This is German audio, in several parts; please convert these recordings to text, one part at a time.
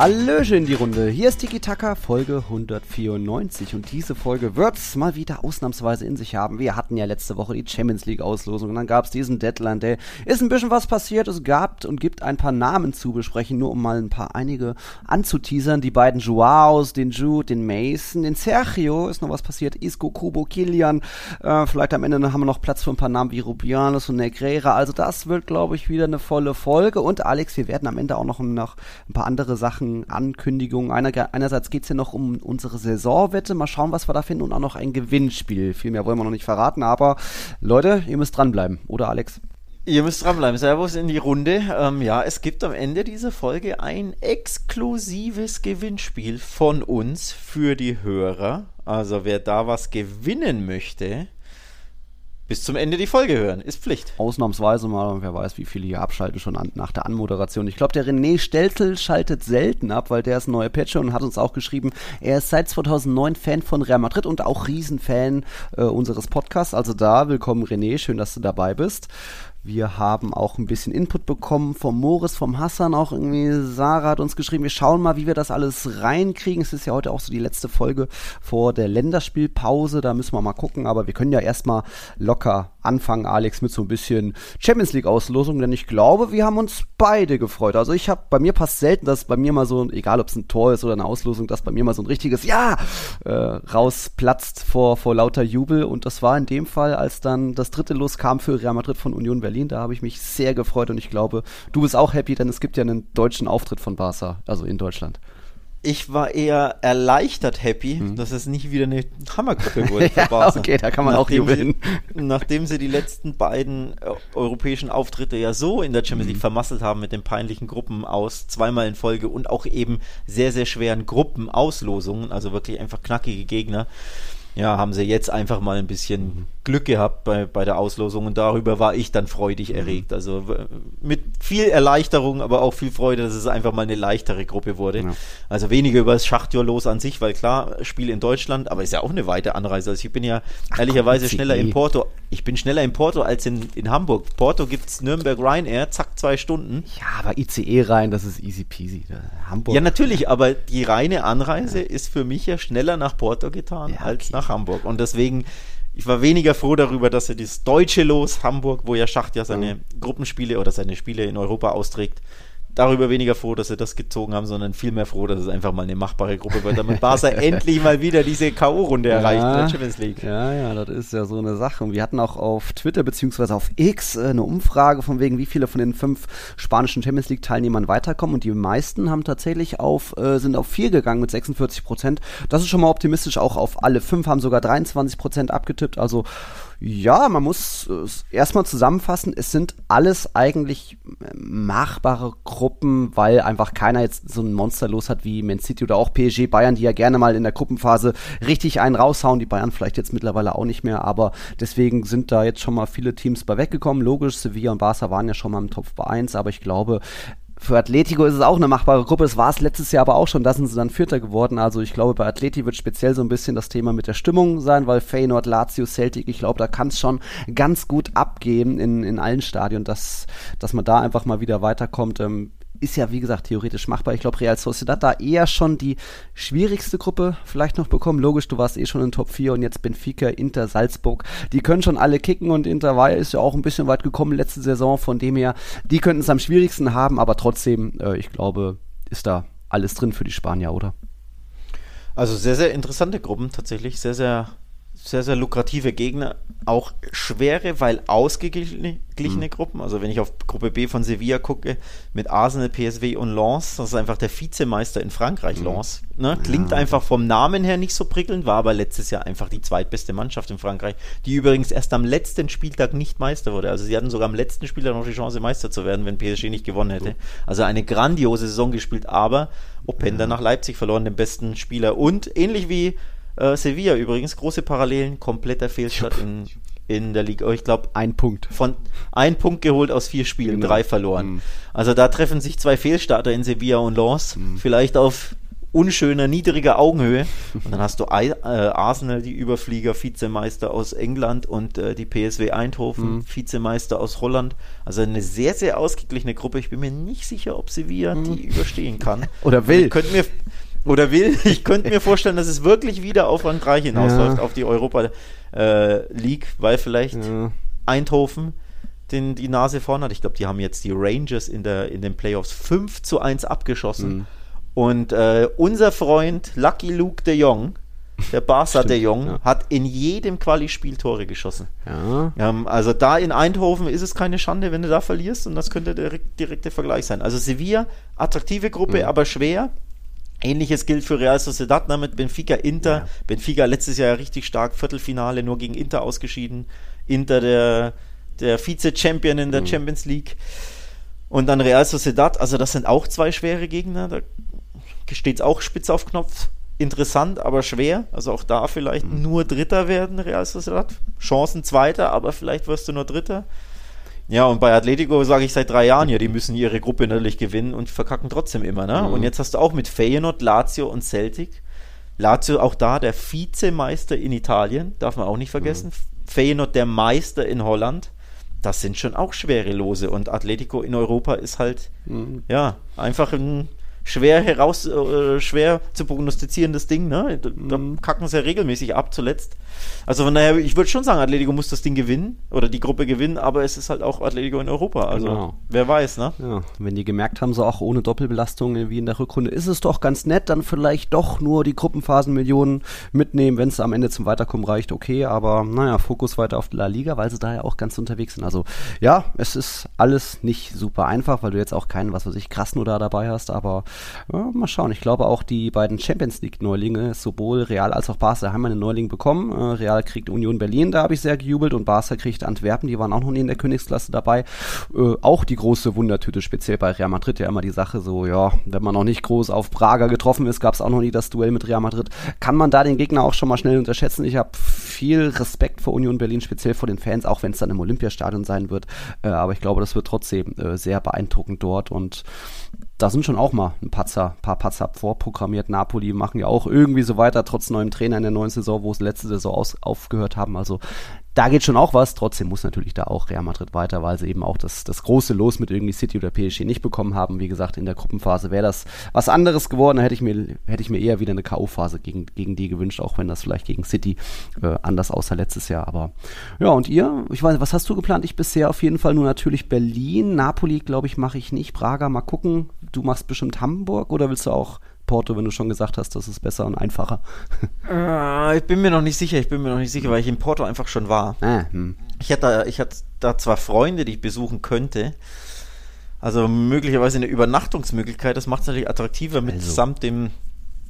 Hallöchen in die Runde. Hier ist Tiki Taka, Folge 194 und diese Folge wird's mal wieder ausnahmsweise in sich haben. Wir hatten ja letzte Woche die Champions League Auslosung und dann gab's diesen Deadline Day. Ist ein bisschen was passiert, es gab und gibt ein paar Namen zu besprechen, nur um mal ein paar einige anzuteasern. Die beiden Joaos, den Jude, den Mason, den Sergio ist noch was passiert, Isco, Kubo, Kilian. Äh, vielleicht am Ende haben wir noch Platz für ein paar Namen wie Rubianos und Negreira. Also das wird, glaube ich, wieder eine volle Folge und Alex, wir werden am Ende auch noch, noch ein paar andere Sachen Ankündigungen. Einer, einerseits geht es hier noch um unsere Saisonwette. Mal schauen, was wir da finden. Und auch noch ein Gewinnspiel. Viel mehr wollen wir noch nicht verraten. Aber Leute, ihr müsst dranbleiben. Oder Alex? Ihr müsst dranbleiben. Servus in die Runde. Ähm, ja, es gibt am Ende dieser Folge ein exklusives Gewinnspiel von uns für die Hörer. Also wer da was gewinnen möchte, bis zum Ende die Folge hören. Ist Pflicht. Ausnahmsweise mal, wer weiß, wie viele hier abschalten schon an, nach der Anmoderation. Ich glaube, der René Stelzel schaltet selten ab, weil der ist ein neuer Patcher und hat uns auch geschrieben, er ist seit 2009 Fan von Real Madrid und auch Riesenfan äh, unseres Podcasts. Also da, willkommen René, schön, dass du dabei bist. Wir haben auch ein bisschen Input bekommen vom Moritz, vom Hassan auch irgendwie. Sarah hat uns geschrieben, wir schauen mal, wie wir das alles reinkriegen. Es ist ja heute auch so die letzte Folge vor der Länderspielpause. Da müssen wir mal gucken. Aber wir können ja erstmal locker anfangen, Alex, mit so ein bisschen Champions League Auslosung. Denn ich glaube, wir haben uns beide gefreut. Also ich habe, bei mir passt selten, dass bei mir mal so, egal ob es ein Tor ist oder eine Auslosung, dass bei mir mal so ein richtiges Ja äh, rausplatzt vor, vor lauter Jubel. Und das war in dem Fall, als dann das dritte Los kam für Real Madrid von Union Berlin Berlin. Da habe ich mich sehr gefreut und ich glaube, du bist auch happy, denn es gibt ja einen deutschen Auftritt von Barca, also in Deutschland. Ich war eher erleichtert happy, mhm. dass es nicht wieder eine Hammergruppe wurde für Barca. okay, da kann man nachdem auch jubeln. Sie, nachdem sie die letzten beiden äh, europäischen Auftritte ja so in der Champions League mhm. vermasselt haben mit den peinlichen Gruppen aus, zweimal in Folge und auch eben sehr, sehr schweren Gruppenauslosungen, also wirklich einfach knackige Gegner ja, haben sie jetzt einfach mal ein bisschen mhm. Glück gehabt bei, bei der Auslosung und darüber war ich dann freudig mhm. erregt. Also mit viel Erleichterung, aber auch viel Freude, dass es einfach mal eine leichtere Gruppe wurde. Ja. Also weniger über das Schachtjahr los an sich, weil klar, Spiel in Deutschland, aber ist ja auch eine weite Anreise. Also ich bin ja Ach, ehrlicherweise Gott, schneller in Porto. Ich bin schneller in Porto als in, in Hamburg. Porto gibt's Nürnberg Ryanair, zack, zwei Stunden. Ja, aber ICE rein, das ist easy peasy. Hamburg. Ja, natürlich, aber die reine Anreise ja. ist für mich ja schneller nach Porto getan ja, als okay. nach Hamburg. Und deswegen ich war weniger froh darüber, dass er das deutsche Los Hamburg, wo ja Schacht ja seine mhm. Gruppenspiele oder seine Spiele in Europa austrägt, darüber weniger froh, dass sie das gezogen haben, sondern vielmehr froh, dass es einfach mal eine machbare Gruppe wird, damit Barca endlich mal wieder diese K.O.-Runde ja, erreicht in der Champions League. Ja, ja, das ist ja so eine Sache. Und wir hatten auch auf Twitter beziehungsweise auf X äh, eine Umfrage von wegen, wie viele von den fünf spanischen Champions League-Teilnehmern weiterkommen. Und die meisten haben tatsächlich auf, äh, sind auf vier gegangen mit 46 Prozent. Das ist schon mal optimistisch. Auch auf alle fünf haben sogar 23 Prozent abgetippt. Also ja, man muss äh, erstmal zusammenfassen, es sind alles eigentlich äh, machbare Gruppen, weil einfach keiner jetzt so ein Monster los hat wie Man City oder auch PSG Bayern, die ja gerne mal in der Gruppenphase richtig einen raushauen. Die Bayern vielleicht jetzt mittlerweile auch nicht mehr, aber deswegen sind da jetzt schon mal viele Teams bei weggekommen. Logisch, Sevilla und Barca waren ja schon mal im Top 1, aber ich glaube, für Atletico ist es auch eine machbare Gruppe. Das war es letztes Jahr aber auch schon. Da sind sie dann Vierter geworden. Also ich glaube, bei Atleti wird speziell so ein bisschen das Thema mit der Stimmung sein, weil Feyenoord, Lazio, Celtic, ich glaube, da kann es schon ganz gut abgehen in, in allen Stadien, dass, dass man da einfach mal wieder weiterkommt. Ähm, ist ja, wie gesagt, theoretisch machbar. Ich glaube, Real Sociedad da eher schon die schwierigste Gruppe vielleicht noch bekommen. Logisch, du warst eh schon in Top 4 und jetzt Benfica, Inter, Salzburg. Die können schon alle kicken und Inter war ist ja auch ein bisschen weit gekommen letzte Saison. Von dem her, die könnten es am schwierigsten haben, aber trotzdem, äh, ich glaube, ist da alles drin für die Spanier, oder? Also sehr, sehr interessante Gruppen tatsächlich. Sehr, sehr sehr, sehr lukrative Gegner. Auch schwere, weil ausgeglichene mhm. Gruppen. Also wenn ich auf Gruppe B von Sevilla gucke, mit Arsenal, PSW und Lens, das ist einfach der Vizemeister in Frankreich, mhm. Lens. Ne? Klingt ja. einfach vom Namen her nicht so prickelnd, war aber letztes Jahr einfach die zweitbeste Mannschaft in Frankreich, die übrigens erst am letzten Spieltag nicht Meister wurde. Also sie hatten sogar am letzten Spieltag noch die Chance, Meister zu werden, wenn PSG nicht gewonnen hätte. Also eine grandiose Saison gespielt, aber Openda ja. nach Leipzig verloren, den besten Spieler. Und ähnlich wie äh, Sevilla übrigens, große Parallelen, kompletter Fehlstart in, in der Liga. Oh, ich glaube, ein Punkt. Von ein Punkt geholt aus vier Spielen, genau. drei verloren. Mhm. Also da treffen sich zwei Fehlstarter in Sevilla und Lens. Mhm. Vielleicht auf unschöner, niedriger Augenhöhe. Und dann hast du I, äh, Arsenal, die Überflieger, Vizemeister aus England und äh, die PSW Eindhoven, mhm. Vizemeister aus Holland. Also eine sehr, sehr ausgeglichene Gruppe. Ich bin mir nicht sicher, ob Sevilla mhm. die überstehen kann. Oder will. Ich könnte mir oder will. Ich könnte mir vorstellen, dass es wirklich wieder auf Frankreich hinausläuft, ja. auf die Europa äh, League, weil vielleicht ja. Eindhoven den, die Nase vorn hat. Ich glaube, die haben jetzt die Rangers in, der, in den Playoffs 5 zu 1 abgeschossen. Mhm. Und äh, unser Freund Lucky Luke de Jong, der Barca de Jong, ja. hat in jedem Quali-Spiel Tore geschossen. Ja. Ähm, also da in Eindhoven ist es keine Schande, wenn du da verlierst und das könnte der direkte Vergleich sein. Also Sevilla, attraktive Gruppe, mhm. aber schwer. Ähnliches gilt für Real Sociedad ne, mit Benfica Inter. Ja. Benfica letztes Jahr richtig stark, Viertelfinale nur gegen Inter ausgeschieden. Inter der, der Vize-Champion in der mhm. Champions League. Und dann Real Sociedad, also das sind auch zwei schwere Gegner. Da steht es auch spitz auf Knopf. Interessant, aber schwer. Also auch da vielleicht mhm. nur Dritter werden, Real Sociedad. Chancen Zweiter, aber vielleicht wirst du nur Dritter. Ja, und bei Atletico sage ich seit drei Jahren ja, die müssen ihre Gruppe natürlich gewinnen und verkacken trotzdem immer. Ne? Mhm. Und jetzt hast du auch mit Feyenoord, Lazio und Celtic. Lazio auch da der Vizemeister in Italien, darf man auch nicht vergessen. Mhm. Feyenoord der Meister in Holland. Das sind schon auch schwere Lose. Und Atletico in Europa ist halt, mhm. ja, einfach ein schwer heraus, äh, schwer zu prognostizierendes Ding, ne? Da, da mhm. kacken sie ja regelmäßig ab zuletzt. Also von daher, ich würde schon sagen, Atletico muss das Ding gewinnen oder die Gruppe gewinnen, aber es ist halt auch Atletico in Europa. Also genau. wer weiß, ne? Ja, wenn die gemerkt haben, so auch ohne Doppelbelastung wie in der Rückrunde, ist es doch ganz nett, dann vielleicht doch nur die Gruppenphasenmillionen mitnehmen, wenn es am Ende zum Weiterkommen reicht, okay, aber naja, Fokus weiter auf La Liga, weil sie da ja auch ganz unterwegs sind. Also ja, es ist alles nicht super einfach, weil du jetzt auch keinen, was weiß ich, krassen oder dabei hast, aber ja, mal schauen. Ich glaube auch die beiden Champions League Neulinge, sowohl Real als auch Barca, haben einen Neuling bekommen. Real kriegt Union Berlin, da habe ich sehr gejubelt und Barca kriegt Antwerpen, die waren auch noch nie in der Königsklasse dabei. Äh, auch die große Wundertüte, speziell bei Real Madrid ja immer die Sache so, ja, wenn man noch nicht groß auf Prager getroffen ist, gab es auch noch nie das Duell mit Real Madrid. Kann man da den Gegner auch schon mal schnell unterschätzen? Ich habe viel Respekt vor Union Berlin, speziell vor den Fans, auch wenn es dann im Olympiastadion sein wird. Äh, aber ich glaube, das wird trotzdem äh, sehr beeindruckend dort und da sind schon auch mal ein Patzer, paar Patzer vorprogrammiert. Napoli machen ja auch irgendwie so weiter, trotz neuem Trainer in der neuen Saison, wo es letzte Saison aus, aufgehört haben. Also da geht schon auch was. Trotzdem muss natürlich da auch Real Madrid weiter, weil sie eben auch das, das große Los mit irgendwie City oder PSG nicht bekommen haben. Wie gesagt, in der Gruppenphase wäre das was anderes geworden. Da hätte ich mir, hätte ich mir eher wieder eine K.O.-Phase gegen, gegen die gewünscht, auch wenn das vielleicht gegen City äh, anders aussah letztes Jahr. Aber ja, und ihr? Ich weiß, was hast du geplant? Ich bisher auf jeden Fall nur natürlich Berlin. Napoli, glaube ich, mache ich nicht. Prager, mal gucken. Du machst bestimmt Hamburg oder willst du auch Porto, wenn du schon gesagt hast, das ist besser und einfacher? Äh, ich bin mir noch nicht sicher, ich bin mir noch nicht sicher, weil ich in Porto einfach schon war. Ah, hm. Ich hatte, ich hatte da zwar Freunde, die ich besuchen könnte, also möglicherweise eine Übernachtungsmöglichkeit, das macht es natürlich attraktiver mit also. samt dem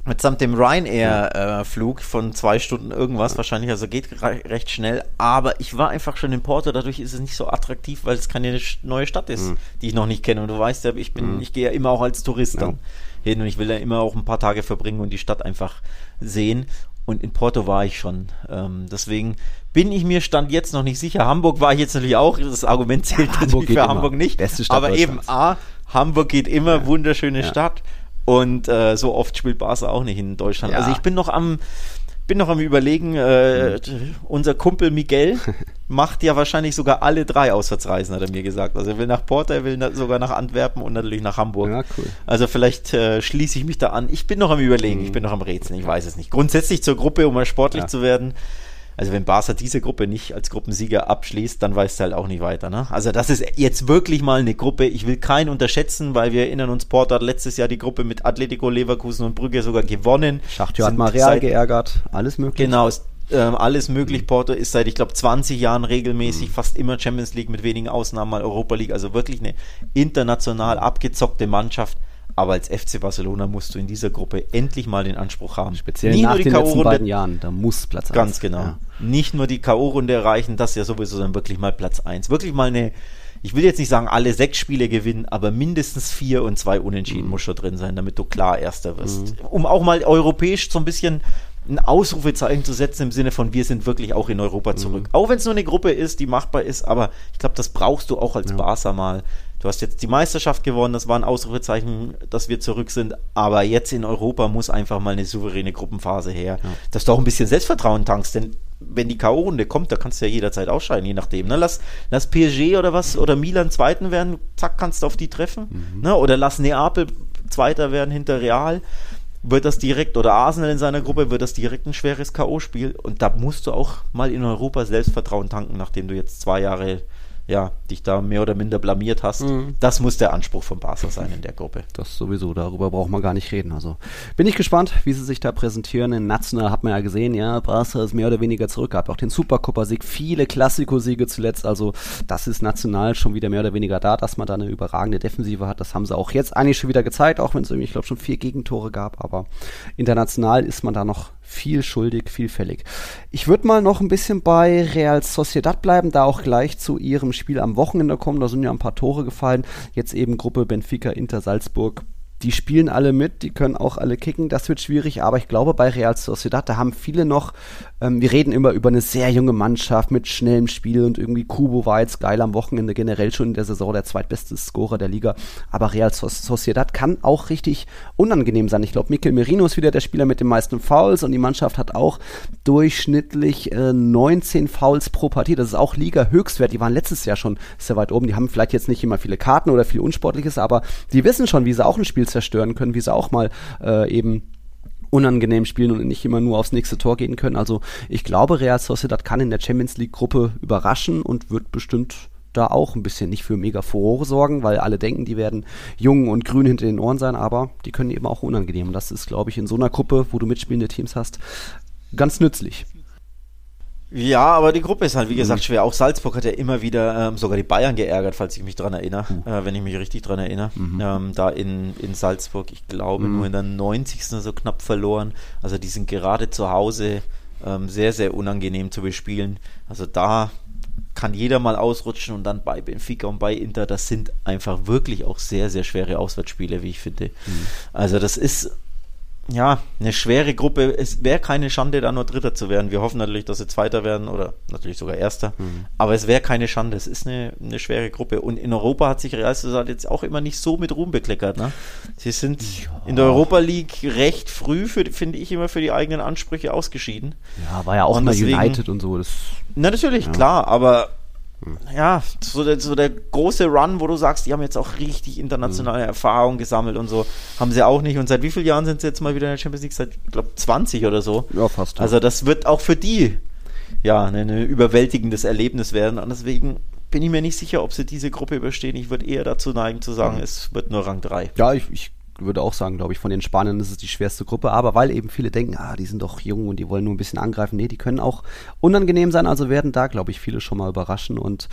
mitsamt dem Ryanair-Flug äh, von zwei Stunden irgendwas, wahrscheinlich, also geht re recht schnell. Aber ich war einfach schon in Porto, dadurch ist es nicht so attraktiv, weil es keine neue Stadt ist, mhm. die ich noch nicht kenne. Und du weißt ja, ich bin, mhm. ich gehe ja immer auch als Tourist ja. dann hin und ich will da immer auch ein paar Tage verbringen und die Stadt einfach sehen. Und in Porto war ich schon. Ähm, deswegen bin ich mir stand jetzt noch nicht sicher. Hamburg war ich jetzt natürlich auch. Das Argument zählt ja, natürlich für immer. Hamburg nicht. Beste Stadt aber eben A, Hamburg geht immer, ja. wunderschöne ja. Stadt. Und äh, so oft spielt Barca auch nicht in Deutschland. Also ich bin noch am bin noch am überlegen, äh, mhm. unser Kumpel Miguel macht ja wahrscheinlich sogar alle drei Auswärtsreisen, hat er mir gesagt. Also er will nach Porto, er will na, sogar nach Antwerpen und natürlich nach Hamburg. Ja, cool. Also vielleicht äh, schließe ich mich da an. Ich bin noch am überlegen, mhm. ich bin noch am Rätseln, ich weiß es nicht. Grundsätzlich zur Gruppe, um mal sportlich ja. zu werden, also wenn Barca diese Gruppe nicht als Gruppensieger abschließt, dann weißt du halt auch nicht weiter. Ne? Also das ist jetzt wirklich mal eine Gruppe. Ich will keinen unterschätzen, weil wir erinnern uns, Porto hat letztes Jahr die Gruppe mit Atletico, Leverkusen und Brügge sogar gewonnen. Schachtjo hat mal Real geärgert, alles möglich. Genau, ähm, alles möglich. Porto ist seit, ich glaube, 20 Jahren regelmäßig mhm. fast immer Champions League, mit wenigen Ausnahmen mal Europa League. Also wirklich eine international abgezockte Mannschaft. Aber als FC Barcelona musst du in dieser Gruppe endlich mal den Anspruch haben. Speziell Nicht nach den letzten beiden Jahren, da muss Platz 1. Ganz genau. Ja. Nicht nur die K.O.-Runde erreichen, das ja sowieso, sondern wirklich mal Platz 1. Wirklich mal eine, ich will jetzt nicht sagen, alle sechs Spiele gewinnen, aber mindestens vier und zwei Unentschieden mhm. muss schon drin sein, damit du klar Erster wirst. Mhm. Um auch mal europäisch so ein bisschen ein Ausrufezeichen zu setzen im Sinne von, wir sind wirklich auch in Europa zurück. Mhm. Auch wenn es nur eine Gruppe ist, die machbar ist, aber ich glaube, das brauchst du auch als ja. Barca mal. Du hast jetzt die Meisterschaft gewonnen, das war ein Ausrufezeichen, dass wir zurück sind, aber jetzt in Europa muss einfach mal eine souveräne Gruppenphase her, ja. dass du auch ein bisschen Selbstvertrauen tankst, denn wenn die K.O.-Runde kommt, da kannst du ja jederzeit ausscheiden, je nachdem. Ne? Lass, lass PSG oder was oder Milan Zweiten werden, zack, kannst du auf die treffen. Mhm. Ne? Oder lass Neapel Zweiter werden hinter Real wird das direkt, oder Arsenal in seiner Gruppe, wird das direkt ein schweres K.O.-Spiel. Und da musst du auch mal in Europa Selbstvertrauen tanken, nachdem du jetzt zwei Jahre ja, dich da mehr oder minder blamiert hast. Mhm. Das muss der Anspruch von Barca sein in der Gruppe. Das sowieso, darüber braucht man gar nicht reden. Also bin ich gespannt, wie sie sich da präsentieren. In National hat man ja gesehen, ja, Barca ist mehr oder weniger zurück, gab auch den Supercopa-Sieg, viele Klassiko-Siege zuletzt. Also das ist national schon wieder mehr oder weniger da, dass man da eine überragende Defensive hat. Das haben sie auch jetzt eigentlich schon wieder gezeigt, auch wenn es irgendwie, ich glaube, schon vier Gegentore gab. Aber international ist man da noch viel schuldig, vielfällig. Ich würde mal noch ein bisschen bei Real Sociedad bleiben, da auch gleich zu ihrem Spiel am Wochenende kommen. Da sind ja ein paar Tore gefallen. Jetzt eben Gruppe Benfica, Inter, Salzburg, die spielen alle mit, die können auch alle kicken, das wird schwierig, aber ich glaube bei Real Sociedad, da haben viele noch, ähm, wir reden immer über eine sehr junge Mannschaft mit schnellem Spiel und irgendwie Kubo war jetzt geil am Wochenende, generell schon in der Saison der zweitbeste Scorer der Liga, aber Real Sociedad kann auch richtig unangenehm sein. Ich glaube, Mikel Merino ist wieder der Spieler mit den meisten Fouls und die Mannschaft hat auch durchschnittlich äh, 19 Fouls pro Partie, das ist auch Liga-Höchstwert, die waren letztes Jahr schon sehr weit oben, die haben vielleicht jetzt nicht immer viele Karten oder viel Unsportliches, aber die wissen schon, wie sie auch ein Spiel zerstören können, wie sie auch mal äh, eben unangenehm spielen und nicht immer nur aufs nächste Tor gehen können. Also ich glaube, Real Sociedad kann in der Champions League Gruppe überraschen und wird bestimmt da auch ein bisschen nicht für mega Furore sorgen, weil alle denken, die werden jung und grün hinter den Ohren sein, aber die können eben auch unangenehm. Und das ist, glaube ich, in so einer Gruppe, wo du mitspielende Teams hast, ganz nützlich. Ja, aber die Gruppe ist halt, wie gesagt, mhm. schwer. Auch Salzburg hat ja immer wieder ähm, sogar die Bayern geärgert, falls ich mich dran erinnere, mhm. äh, wenn ich mich richtig dran erinnere. Mhm. Ähm, da in, in Salzburg, ich glaube, mhm. nur in der 90. so knapp verloren. Also die sind gerade zu Hause ähm, sehr, sehr unangenehm zu bespielen. Also da kann jeder mal ausrutschen und dann bei Benfica und bei Inter, das sind einfach wirklich auch sehr, sehr schwere Auswärtsspiele, wie ich finde. Mhm. Also das ist ja, eine schwere Gruppe. Es wäre keine Schande, da nur Dritter zu werden. Wir hoffen natürlich, dass sie Zweiter werden oder natürlich sogar Erster. Mhm. Aber es wäre keine Schande. Es ist eine, eine schwere Gruppe. Und in Europa hat sich Real Sociedad jetzt auch immer nicht so mit Ruhm bekleckert. Ne? Sie sind ja. in der Europa League recht früh, finde ich, immer für die eigenen Ansprüche ausgeschieden. Ja, war ja auch und mal deswegen, United und so. Das, na, natürlich, ja. klar. Aber ja, so der, so der große Run, wo du sagst, die haben jetzt auch richtig internationale mhm. Erfahrung gesammelt und so, haben sie auch nicht. Und seit wie vielen Jahren sind sie jetzt mal wieder in der Champions League? Seit, ich glaube, 20 oder so. Ja, fast. Ja. Also das wird auch für die ja ein überwältigendes Erlebnis werden. Und deswegen bin ich mir nicht sicher, ob sie diese Gruppe überstehen. Ich würde eher dazu neigen zu sagen, mhm. es wird nur Rang 3. Ja, ich, ich würde auch sagen, glaube ich, von den Spaniern ist es die schwerste Gruppe, aber weil eben viele denken, ah, die sind doch jung und die wollen nur ein bisschen angreifen. Nee, die können auch unangenehm sein, also werden da, glaube ich, viele schon mal überraschen und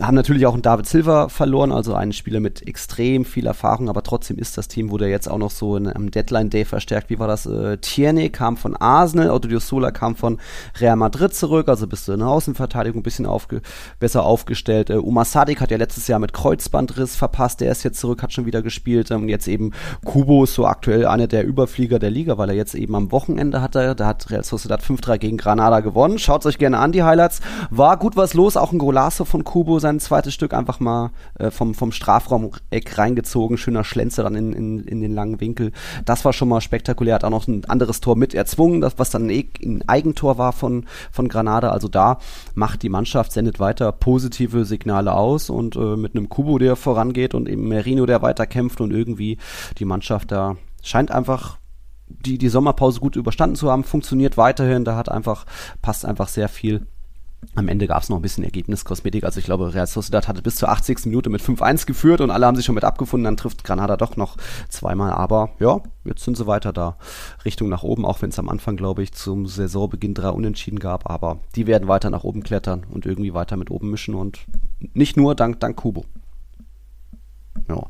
haben natürlich auch einen David Silva verloren, also einen Spieler mit extrem viel Erfahrung, aber trotzdem ist das Team, wurde jetzt auch noch so in, am Deadline-Day verstärkt. Wie war das? Äh, Tierney kam von Arsenal, Autodiosola kam von Real Madrid zurück, also bist du in der Außenverteidigung ein bisschen aufge besser aufgestellt. Äh, Umar Sadik hat ja letztes Jahr mit Kreuzbandriss verpasst, der ist jetzt zurück, hat schon wieder gespielt und ähm, jetzt eben Kubo ist so aktuell einer der Überflieger der Liga, weil er jetzt eben am Wochenende hatte. Da hat Real Sociedad 5-3 gegen Granada gewonnen. Schaut euch gerne an, die Highlights. War gut was los, auch ein Golasso von Kubo, sein zweites Stück einfach mal äh, vom, vom Strafraum-Eck reingezogen. Schöner Schlenzer dann in, in, in den langen Winkel. Das war schon mal spektakulär. Hat auch noch ein anderes Tor mit erzwungen, das, was dann ein, ein Eigentor war von, von Granada. Also da macht die Mannschaft, sendet weiter positive Signale aus und äh, mit einem Kubo, der vorangeht und eben Merino, der weiterkämpft und irgendwie die Mannschaft Mannschaft da scheint einfach die, die Sommerpause gut überstanden zu haben, funktioniert weiterhin, da hat einfach, passt einfach sehr viel. Am Ende gab es noch ein bisschen Ergebniskosmetik. Also ich glaube, Real Sociedad hatte bis zur 80. Minute mit 5-1 geführt und alle haben sich schon mit abgefunden. Dann trifft Granada doch noch zweimal. Aber ja, jetzt sind sie weiter da Richtung nach oben, auch wenn es am Anfang, glaube ich, zum Saisonbeginn drei Unentschieden gab. Aber die werden weiter nach oben klettern und irgendwie weiter mit oben mischen und nicht nur dank, dank Kubo. Ja.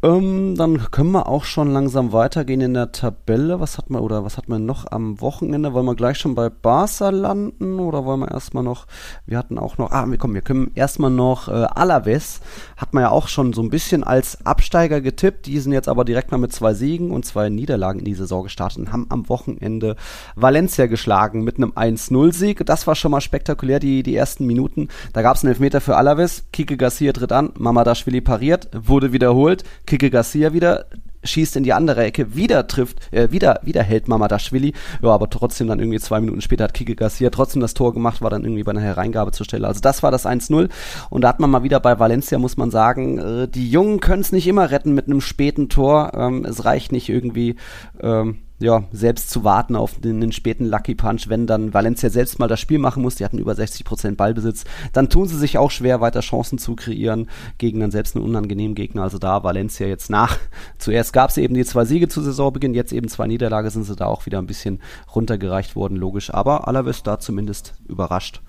Ähm, dann können wir auch schon langsam weitergehen in der Tabelle. Was hat man oder was hat man noch am Wochenende? Wollen wir gleich schon bei Barca landen oder wollen wir erstmal noch? Wir hatten auch noch. Ah, wir kommen, wir können erstmal noch äh, Alaves. Hat man ja auch schon so ein bisschen als Absteiger getippt. Die sind jetzt aber direkt mal mit zwei Siegen und zwei Niederlagen in die Saison gestartet und haben am Wochenende Valencia geschlagen mit einem 1-0-Sieg. Das war schon mal spektakulär die die ersten Minuten. Da gab es einen Elfmeter für Alaves. Kike Garcia tritt an, Mamadashvili pariert, wurde wiederholt. Kike Garcia wieder schießt in die andere Ecke, wieder trifft, äh, wieder, wieder hält Mamadashvili. Ja, aber trotzdem dann irgendwie zwei Minuten später hat Kike Garcia trotzdem das Tor gemacht, war dann irgendwie bei einer Hereingabe zur Stelle. Also das war das 1-0. Und da hat man mal wieder bei Valencia, muss man sagen, äh, die Jungen können es nicht immer retten mit einem späten Tor. Ähm, es reicht nicht irgendwie, ähm, ja, selbst zu warten auf den, den, späten Lucky Punch, wenn dann Valencia selbst mal das Spiel machen muss, die hatten über 60% Ballbesitz, dann tun sie sich auch schwer, weiter Chancen zu kreieren gegen dann selbst einen unangenehmen Gegner. Also da Valencia jetzt nach. Zuerst gab es eben die zwei Siege zu Saisonbeginn, jetzt eben zwei Niederlage, sind sie da auch wieder ein bisschen runtergereicht worden, logisch. Aber Alaves da zumindest überrascht.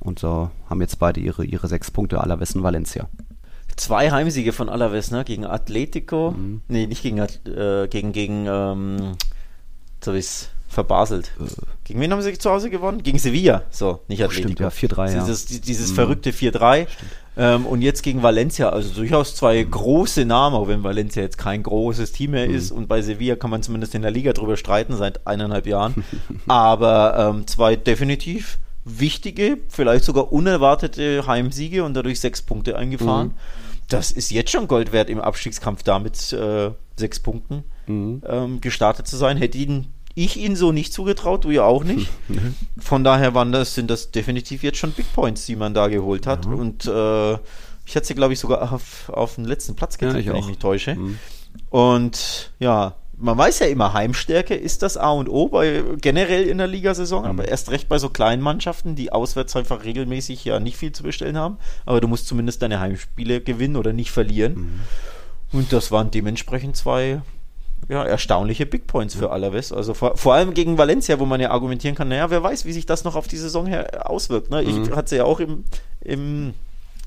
Und so haben jetzt beide ihre, ihre sechs Punkte, Alaves und Valencia. Zwei Heimsiege von Alaves, ne? Gegen Atletico. Mhm. Nee, nicht gegen, äh, gegen, gegen ähm, so habe ich es verbaselt. Äh. Gegen wen haben sie zu Hause gewonnen? Gegen Sevilla. So, nicht Atletico. Stimmt, ja, 4-3, ja. Dieses, dieses mhm. verrückte 4-3. Ähm, und jetzt gegen Valencia. Also durchaus zwei mhm. große Namen, auch wenn Valencia jetzt kein großes Team mehr mhm. ist. Und bei Sevilla kann man zumindest in der Liga drüber streiten seit eineinhalb Jahren. Aber ähm, zwei definitiv wichtige, vielleicht sogar unerwartete Heimsiege und dadurch sechs Punkte eingefahren. Mhm. Das ist jetzt schon Gold wert im Abstiegskampf da mit äh, sechs Punkten mhm. ähm, gestartet zu sein. Hätte ihn, ich ihn so nicht zugetraut, du ja auch nicht. Von daher waren das, sind das definitiv jetzt schon Big Points, die man da geholt hat. Mhm. Und äh, ich hatte sie, glaube ich, sogar auf, auf den letzten Platz getippt, ja, ich wenn ich mich täusche. Mhm. Und ja, man weiß ja immer, Heimstärke ist das A und O bei generell in der Ligasaison, mhm. aber erst recht bei so kleinen Mannschaften, die auswärts einfach regelmäßig ja nicht viel zu bestellen haben. Aber du musst zumindest deine Heimspiele gewinnen oder nicht verlieren. Mhm. Und das waren dementsprechend zwei ja, erstaunliche Big Points für Alaves. Also vor, vor, allem gegen Valencia, wo man ja argumentieren kann, naja, wer weiß, wie sich das noch auf die Saison her auswirkt. Ne? Ich mhm. hatte sie ja auch im, im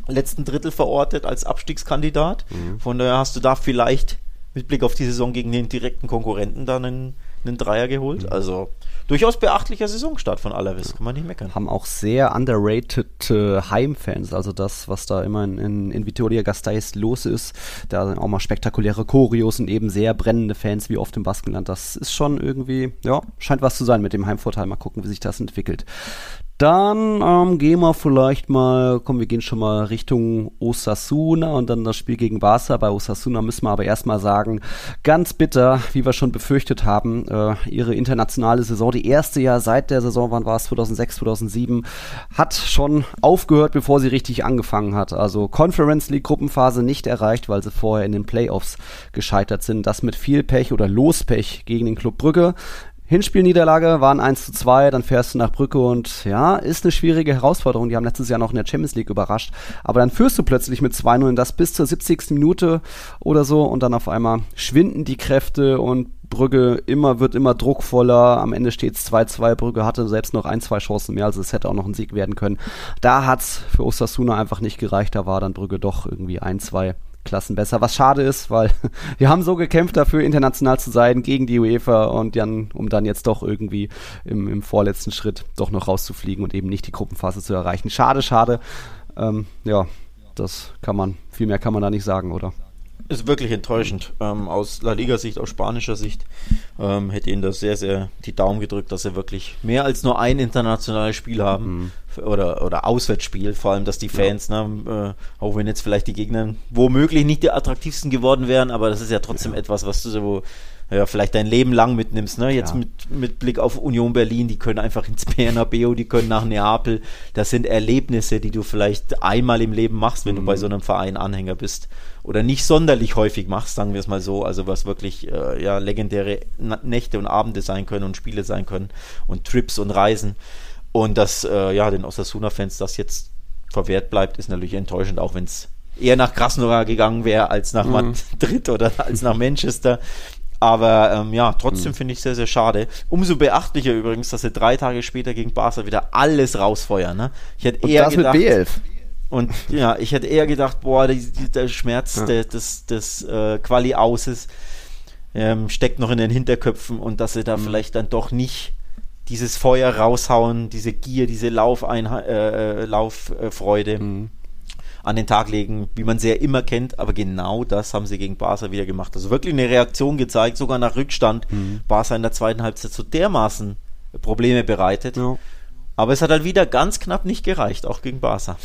letzten Drittel verortet als Abstiegskandidat. Mhm. Von daher hast du da vielleicht mit Blick auf die Saison gegen den direkten Konkurrenten dann einen, einen Dreier geholt. Also durchaus beachtlicher Saisonstart von Alaves, kann man nicht meckern. Haben auch sehr underrated äh, Heimfans, also das, was da immer in, in, in Vitoria Gasteiz los ist, da sind auch mal spektakuläre Choreos und eben sehr brennende Fans wie oft im Baskenland. Das ist schon irgendwie, ja, scheint was zu sein mit dem Heimvorteil. Mal gucken, wie sich das entwickelt. Dann ähm, gehen wir vielleicht mal, komm, wir gehen schon mal Richtung Osasuna und dann das Spiel gegen Barca. Bei Osasuna müssen wir aber erstmal sagen, ganz bitter, wie wir schon befürchtet haben, äh, ihre internationale Saison, die erste Jahr seit der Saison, wann war es, 2006, 2007, hat schon aufgehört, bevor sie richtig angefangen hat. Also Conference League Gruppenphase nicht erreicht, weil sie vorher in den Playoffs gescheitert sind. Das mit viel Pech oder Lospech gegen den Club Brügge. Hinspielniederlage waren 1 zu 2, dann fährst du nach Brücke und ja, ist eine schwierige Herausforderung. Die haben letztes Jahr noch in der Champions League überrascht. Aber dann führst du plötzlich mit 2-0 und das bis zur 70. Minute oder so und dann auf einmal schwinden die Kräfte und Brügge immer, wird immer druckvoller. Am Ende steht es 2-2. Brügge hatte selbst noch ein, zwei Chancen mehr, also es hätte auch noch ein Sieg werden können. Da hat's für Osasuna einfach nicht gereicht. Da war dann Brügge doch irgendwie ein, zwei Klassen besser. Was schade ist, weil wir haben so gekämpft dafür, international zu sein gegen die UEFA und dann, um dann jetzt doch irgendwie im, im vorletzten Schritt doch noch rauszufliegen und eben nicht die Gruppenphase zu erreichen. Schade, schade. Ähm, ja, das kann man, viel mehr kann man da nicht sagen, oder? Ist wirklich enttäuschend. Ähm, aus La Liga-Sicht, aus spanischer Sicht, ähm, hätte ihnen das sehr, sehr die Daumen gedrückt, dass sie wirklich mehr als nur ein internationales Spiel haben. Mhm. Oder, oder Auswärtsspiel, vor allem, dass die Fans, ja. ne, äh, auch wenn jetzt vielleicht die Gegner womöglich nicht die attraktivsten geworden wären, aber das ist ja trotzdem ja. etwas, was du so ja, vielleicht dein Leben lang mitnimmst. Ne? Jetzt ja. mit, mit Blick auf Union Berlin, die können einfach ins Bernabeu, die können nach Neapel. Das sind Erlebnisse, die du vielleicht einmal im Leben machst, wenn mhm. du bei so einem Verein Anhänger bist. Oder nicht sonderlich häufig machst, sagen wir es mal so. Also was wirklich äh, ja, legendäre Nächte und Abende sein können und Spiele sein können und Trips und Reisen. Und dass äh, ja, den Osasuna-Fans das jetzt verwehrt bleibt, ist natürlich enttäuschend, auch wenn es eher nach Krasnodar gegangen wäre als nach mhm. Madrid oder als nach Manchester. Aber ähm, ja, trotzdem mhm. finde ich sehr, sehr schade. Umso beachtlicher übrigens, dass sie drei Tage später gegen Barca wieder alles rausfeuern. Ne? Ich hätte eher das gedacht, mit B11. Und ja, ich hätte eher gedacht, boah, die, die, der Schmerz ja. des, des, des äh, Quali-Auses ähm, steckt noch in den Hinterköpfen und dass sie da mhm. vielleicht dann doch nicht dieses Feuer raushauen, diese Gier, diese Laufeinha äh, äh, Lauffreude mhm. An den Tag legen, wie man sie ja immer kennt. Aber genau das haben sie gegen Barca wieder gemacht. Also wirklich eine Reaktion gezeigt, sogar nach Rückstand. Mhm. Barca in der zweiten Halbzeit so dermaßen Probleme bereitet. Ja. Aber es hat halt wieder ganz knapp nicht gereicht, auch gegen Barca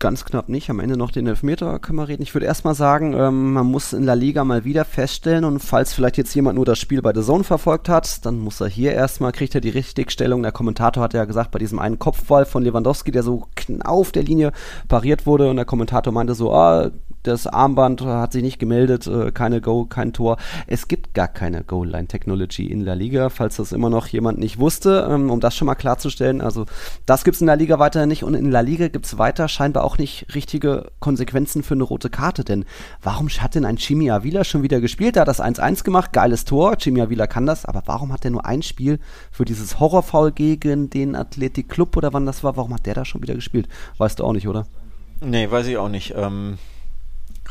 ganz knapp nicht. Am Ende noch den Elfmeter können wir reden. Ich würde erstmal sagen, ähm, man muss in La Liga mal wieder feststellen und falls vielleicht jetzt jemand nur das Spiel bei der Zone verfolgt hat, dann muss er hier erstmal, kriegt er die Richtigstellung. Der Kommentator hat ja gesagt, bei diesem einen Kopfball von Lewandowski, der so knapp auf der Linie pariert wurde und der Kommentator meinte so, ah, das Armband hat sich nicht gemeldet, äh, keine Go, kein Tor. Es gibt gar keine Goal-Line-Technology in La Liga, falls das immer noch jemand nicht wusste, ähm, um das schon mal klarzustellen. Also das gibt's in La Liga weiter nicht und in La Liga gibt's weiter scheinbar auch nicht richtige Konsequenzen für eine rote Karte, denn warum hat denn ein Chimi Avila schon wieder gespielt? Er hat das 1-1 gemacht, geiles Tor, Chimi Avila kann das, aber warum hat er nur ein Spiel für dieses Horrorfoul gegen den Athletic Club oder wann das war? Warum hat der da schon wieder gespielt? Weißt du auch nicht, oder? Nee, weiß ich auch nicht. Ähm,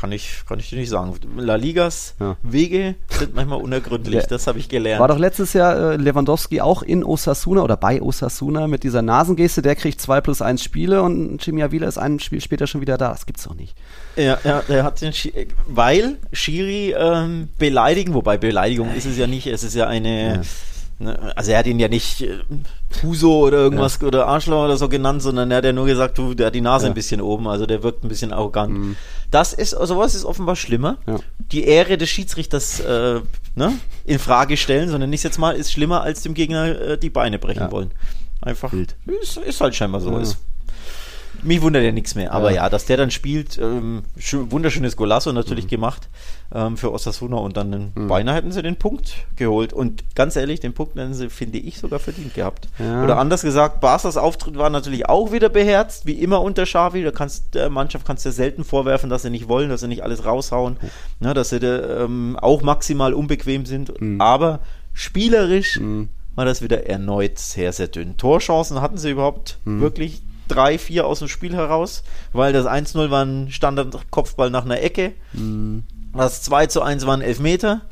kann ich, kann ich dir nicht sagen. La Ligas ja. Wege sind manchmal unergründlich, das habe ich gelernt. War doch letztes Jahr äh, Lewandowski auch in Osasuna oder bei Osasuna mit dieser Nasengeste, der kriegt 2 plus 1 Spiele und Jimmy Avila ist ein Spiel später schon wieder da. Das gibt's doch nicht. Ja, ja der hat den Sch weil Schiri ähm, beleidigen, wobei Beleidigung ist es ja nicht, es ist ja eine. Ja? Also er hat ihn ja nicht äh, Huso oder irgendwas ja. oder Arschloch oder so genannt, sondern er hat ja nur gesagt, du, der hat die Nase ja. ein bisschen oben, also der wirkt ein bisschen arrogant. Mhm. Das ist, also was ist offenbar schlimmer. Ja. Die Ehre des Schiedsrichters äh, ne, in Frage stellen, sondern nicht jetzt mal, ist schlimmer, als dem Gegner äh, die Beine brechen wollen. Einfach. Ist, ist, halt scheinbar so. Ist mich wundert ja nichts mehr. Aber ja. ja, dass der dann spielt, ähm, wunderschönes Golasso natürlich mhm. gemacht ähm, für Osasuna und dann mhm. beinahe hätten sie den Punkt geholt. Und ganz ehrlich, den Punkt hätten sie, finde ich, sogar verdient gehabt. Ja. Oder anders gesagt, Barca's Auftritt war natürlich auch wieder beherzt, wie immer unter Xavi. Da kannst der Mannschaft kannst du selten vorwerfen, dass sie nicht wollen, dass sie nicht alles raushauen, mhm. ne, dass sie da, ähm, auch maximal unbequem sind. Mhm. Aber spielerisch mhm. war das wieder erneut sehr, sehr dünn. Torchancen hatten sie überhaupt mhm. wirklich drei, vier aus dem Spiel heraus, weil das 1-0 war ein Standard-Kopfball nach einer Ecke. Mhm. Das 2 zu 1 waren Elfmeter.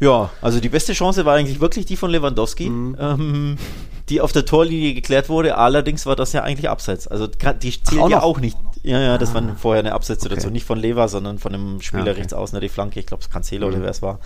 Ja, also die beste Chance war eigentlich wirklich die von Lewandowski, mhm. ähm, die auf der Torlinie geklärt wurde. Allerdings war das ja eigentlich abseits. Also die zählt auch ja auch nicht. Ja, ja, das ah. war vorher eine Abseitssituation. Okay. Nicht von Lever, sondern von einem Spieler ah, okay. rechts außen, der die Flanke, ich glaube, es Cancelo mhm. oder wer es war,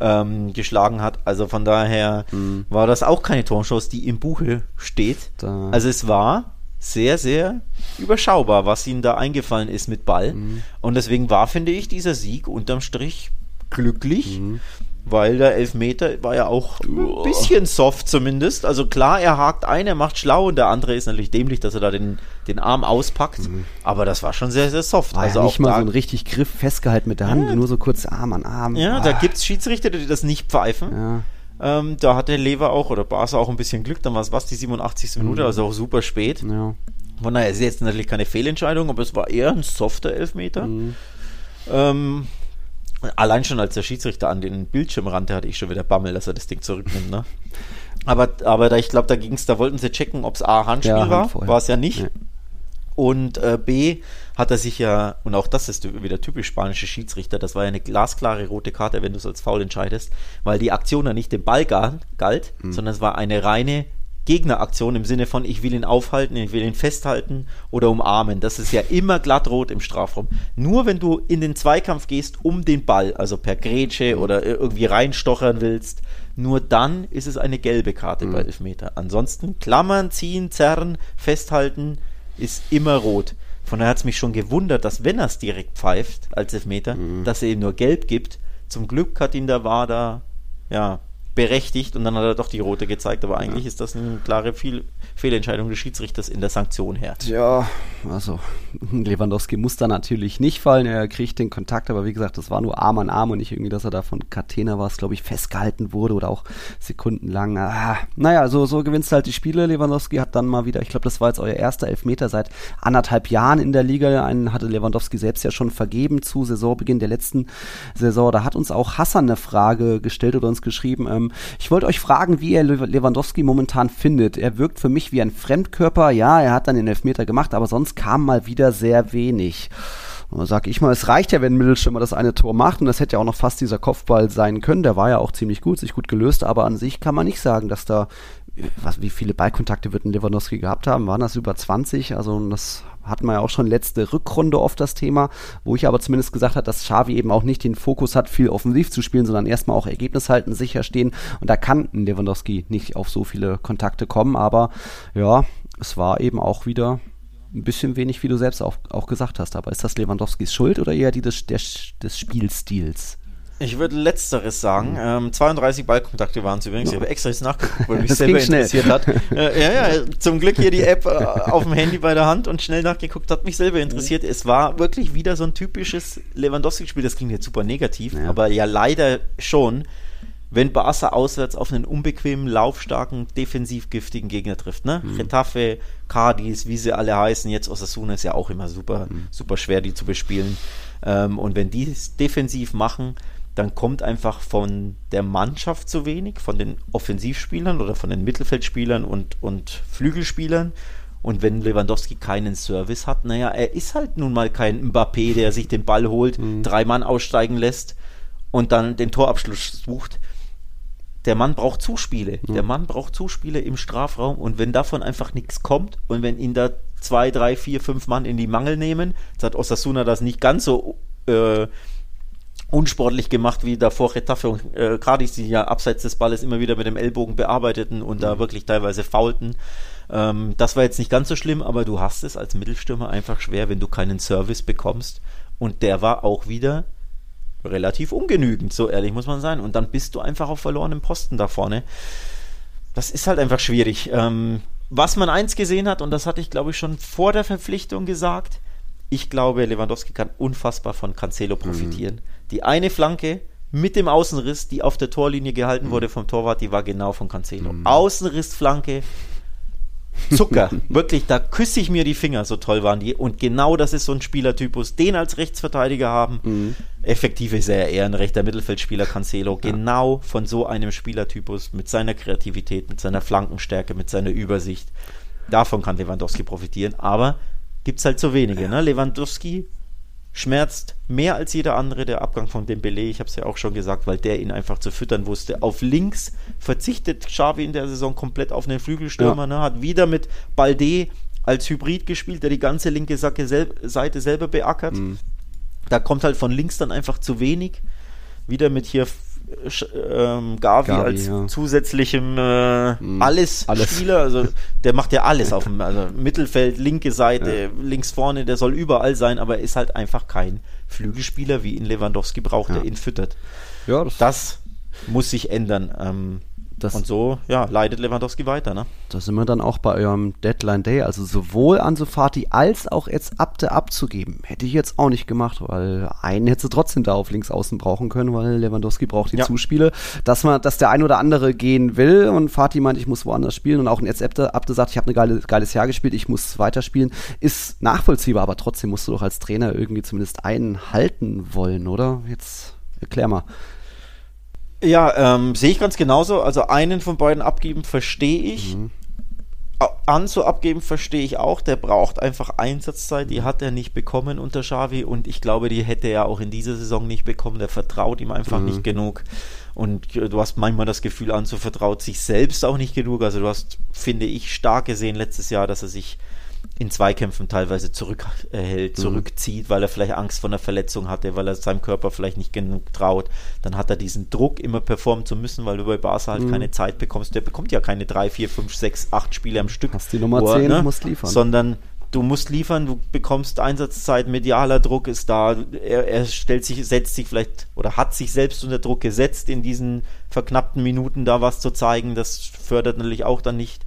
ähm, geschlagen hat. Also von daher mhm. war das auch keine Torchance, die im Buche steht. Da. Also es war sehr, sehr überschaubar, was ihnen da eingefallen ist mit Ball. Mhm. Und deswegen war, finde ich, dieser Sieg unterm Strich glücklich. Mhm. Weil der Elfmeter war ja auch ein bisschen soft zumindest. Also klar, er hakt ein, er macht schlau und der andere ist natürlich dämlich, dass er da den, den Arm auspackt. Mhm. Aber das war schon sehr, sehr soft. War also ja nicht mal so ein richtig Griff festgehalten mit der Hand, ja. nur so kurz Arm an Arm. Ja, ah. da gibt es Schiedsrichter, die das nicht pfeifen. Ja. Ähm, da hatte Lever auch oder Barca auch ein bisschen Glück. Dann war es was, die 87. Mhm. Minute, also auch super spät. Ja. Von daher ist jetzt natürlich keine Fehlentscheidung, aber es war eher ein softer Elfmeter. Mhm. Ähm, allein schon als der Schiedsrichter an den Bildschirm rannte, hatte ich schon wieder Bammel, dass er das Ding zurücknimmt. Ne? aber, aber da, ich glaube, da ging es, da wollten sie checken, ob es A Handspiel ja, war. War es ja nicht. Nee. Und äh, B hat er sich ja, und auch das ist wieder typisch spanische Schiedsrichter, das war ja eine glasklare rote Karte, wenn du es als Foul entscheidest, weil die Aktion ja nicht dem Ball galt, mhm. sondern es war eine reine Gegneraktion im Sinne von, ich will ihn aufhalten, ich will ihn festhalten oder umarmen. Das ist ja immer glattrot im Strafraum. Nur wenn du in den Zweikampf gehst um den Ball, also per Grätsche mhm. oder irgendwie reinstochern willst, nur dann ist es eine gelbe Karte mhm. bei Elfmeter. Ansonsten klammern, ziehen, zerren, festhalten, ist immer rot. Von daher hat es mich schon gewundert, dass wenn er es direkt pfeift als Elfmeter, mhm. dass er ihm nur gelb gibt. Zum Glück hat ihn der WADA ja, berechtigt und dann hat er doch die rote gezeigt, aber eigentlich ja. ist das eine klare Fehl Fehlentscheidung des Schiedsrichters in der Sanktion her. Ja, also Lewandowski muss da natürlich nicht fallen, er kriegt den Kontakt, aber wie gesagt, das war nur Arm an Arm und nicht irgendwie, dass er da von Catena was, glaube ich, festgehalten wurde oder auch sekundenlang. Ah, naja, so, so gewinnst du halt die Spiele. Lewandowski hat dann mal wieder, ich glaube, das war jetzt euer erster Elfmeter seit anderthalb Jahren in der Liga. Einen hatte Lewandowski selbst ja schon vergeben zu Saisonbeginn der letzten Saison. Da hat uns auch Hassan eine Frage gestellt oder uns geschrieben, ähm, ich wollte euch fragen, wie ihr Lewandowski momentan findet. Er wirkt für mich wie ein Fremdkörper. Ja, er hat dann den Elfmeter gemacht, aber sonst kam mal wieder sehr wenig. Sag ich mal, es reicht ja, wenn ein Mittelstürmer das eine Tor macht und das hätte ja auch noch fast dieser Kopfball sein können. Der war ja auch ziemlich gut, sich gut gelöst, aber an sich kann man nicht sagen, dass da was, wie viele Ballkontakte wird ein Lewandowski gehabt haben? Waren das über 20? Also das hatten wir ja auch schon letzte Rückrunde oft das Thema, wo ich aber zumindest gesagt habe, dass Xavi eben auch nicht den Fokus hat, viel offensiv zu spielen, sondern erstmal auch Ergebnis halten, sicher stehen. Und da kann Lewandowski nicht auf so viele Kontakte kommen, aber ja, es war eben auch wieder ein bisschen wenig, wie du selbst auch, auch gesagt hast. Aber ist das Lewandowskis Schuld oder eher die des, des, des Spielstils? Ich würde Letzteres sagen. Mhm. Ähm, 32 Ballkontakte waren es übrigens. Ich habe extra jetzt nachgeguckt, weil mich selber interessiert hat. Äh, ja, ja, zum Glück hier die App äh, auf dem Handy bei der Hand und schnell nachgeguckt, hat mich selber interessiert. Mhm. Es war wirklich wieder so ein typisches Lewandowski-Spiel. Das klingt jetzt super negativ, ja. aber ja leider schon wenn Barca auswärts auf einen unbequemen, laufstarken, defensiv giftigen Gegner trifft. Ne? Mhm. Retafe, Cadiz, wie sie alle heißen, jetzt Osasuna ist ja auch immer super, mhm. super schwer, die zu bespielen. Ähm, und wenn die es defensiv machen, dann kommt einfach von der Mannschaft zu wenig, von den Offensivspielern oder von den Mittelfeldspielern und, und Flügelspielern. Und wenn Lewandowski keinen Service hat, naja, er ist halt nun mal kein Mbappé, der sich den Ball holt, mhm. drei Mann aussteigen lässt und dann den Torabschluss sucht der Mann braucht Zuspiele. Mhm. Der Mann braucht Zuspiele im Strafraum und wenn davon einfach nichts kommt und wenn ihn da zwei, drei, vier, fünf Mann in die Mangel nehmen, jetzt hat Osasuna das nicht ganz so äh, unsportlich gemacht wie davor Retafe und äh, Cadiz, die ja abseits des Balles immer wieder mit dem Ellbogen bearbeiteten und mhm. da wirklich teilweise faulten. Ähm, das war jetzt nicht ganz so schlimm, aber du hast es als Mittelstürmer einfach schwer, wenn du keinen Service bekommst. Und der war auch wieder relativ ungenügend, so ehrlich muss man sein. Und dann bist du einfach auf verlorenem Posten da vorne. Das ist halt einfach schwierig. Ähm, was man eins gesehen hat, und das hatte ich glaube ich schon vor der Verpflichtung gesagt, ich glaube, Lewandowski kann unfassbar von Cancelo mhm. profitieren. Mhm. Die eine Flanke mit dem Außenriss, die auf der Torlinie gehalten mhm. wurde vom Torwart, die war genau von Cancelo. Mhm. Außenrissflanke, Zucker. Wirklich, da küsse ich mir die Finger, so toll waren die. Und genau das ist so ein Spielertypus, den als Rechtsverteidiger haben. Mhm. Effektiv ist er eher ein rechter Mittelfeldspieler, Cancelo. Ja. Genau von so einem Spielertypus mit seiner Kreativität, mit seiner Flankenstärke, mit seiner Übersicht. Davon kann Lewandowski profitieren. Aber gibt es halt so wenige. Ne? Lewandowski schmerzt mehr als jeder andere der Abgang von Dembele. Ich habe es ja auch schon gesagt, weil der ihn einfach zu füttern wusste. Auf links verzichtet Xavi in der Saison komplett auf einen Flügelstürmer. Ja. Ne? Hat wieder mit Balde als Hybrid gespielt, der die ganze linke sel Seite selber beackert. Mhm. Da kommt halt von links dann einfach zu wenig. Wieder mit hier ähm, Gavi, Gavi, als ja. zusätzlichem äh, mm, alles, alles, Spieler. Also der macht ja alles auf dem also Mittelfeld, linke Seite, ja. links vorne, der soll überall sein, aber er ist halt einfach kein Flügelspieler, wie ihn Lewandowski braucht, ja. der ihn füttert. Ja, das, das muss sich ändern. Ähm, das, und so, ja, leidet Lewandowski weiter, ne? Da sind wir dann auch bei eurem Deadline Day, also sowohl Ansu Fati als auch jetzt Abde abzugeben. Hätte ich jetzt auch nicht gemacht, weil einen hätte trotzdem da auf links außen brauchen können, weil Lewandowski braucht die ja. Zuspiele. Dass man, dass der ein oder andere gehen will und Fati meint, ich muss woanders spielen und auch ein jetzt Abde, Abde sagt, ich habe ein geile, geiles Jahr gespielt, ich muss weiterspielen, ist nachvollziehbar, aber trotzdem musst du doch als Trainer irgendwie zumindest einen halten wollen, oder? Jetzt erklär mal. Ja, ähm, sehe ich ganz genauso. Also einen von beiden abgeben verstehe ich. Mhm. Anzu abgeben verstehe ich auch. Der braucht einfach Einsatzzeit. Die hat er nicht bekommen unter Xavi und ich glaube, die hätte er auch in dieser Saison nicht bekommen. Der vertraut ihm einfach mhm. nicht genug. Und äh, du hast manchmal das Gefühl, Anzu vertraut sich selbst auch nicht genug. Also du hast, finde ich, stark gesehen letztes Jahr, dass er sich in Zweikämpfen teilweise zurückhält, mhm. zurückzieht, weil er vielleicht Angst vor einer Verletzung hatte, weil er seinem Körper vielleicht nicht genug traut. Dann hat er diesen Druck, immer performen zu müssen, weil du bei Barca halt mhm. keine Zeit bekommst. Der bekommt ja keine drei, vier, fünf, sechs, acht Spiele am Stück. Hast die Nummer 10, ne? musst liefern. Sondern du musst liefern, du bekommst Einsatzzeit, medialer Druck ist da, er, er, stellt sich, setzt sich vielleicht oder hat sich selbst unter Druck gesetzt, in diesen verknappten Minuten da was zu zeigen. Das fördert natürlich auch dann nicht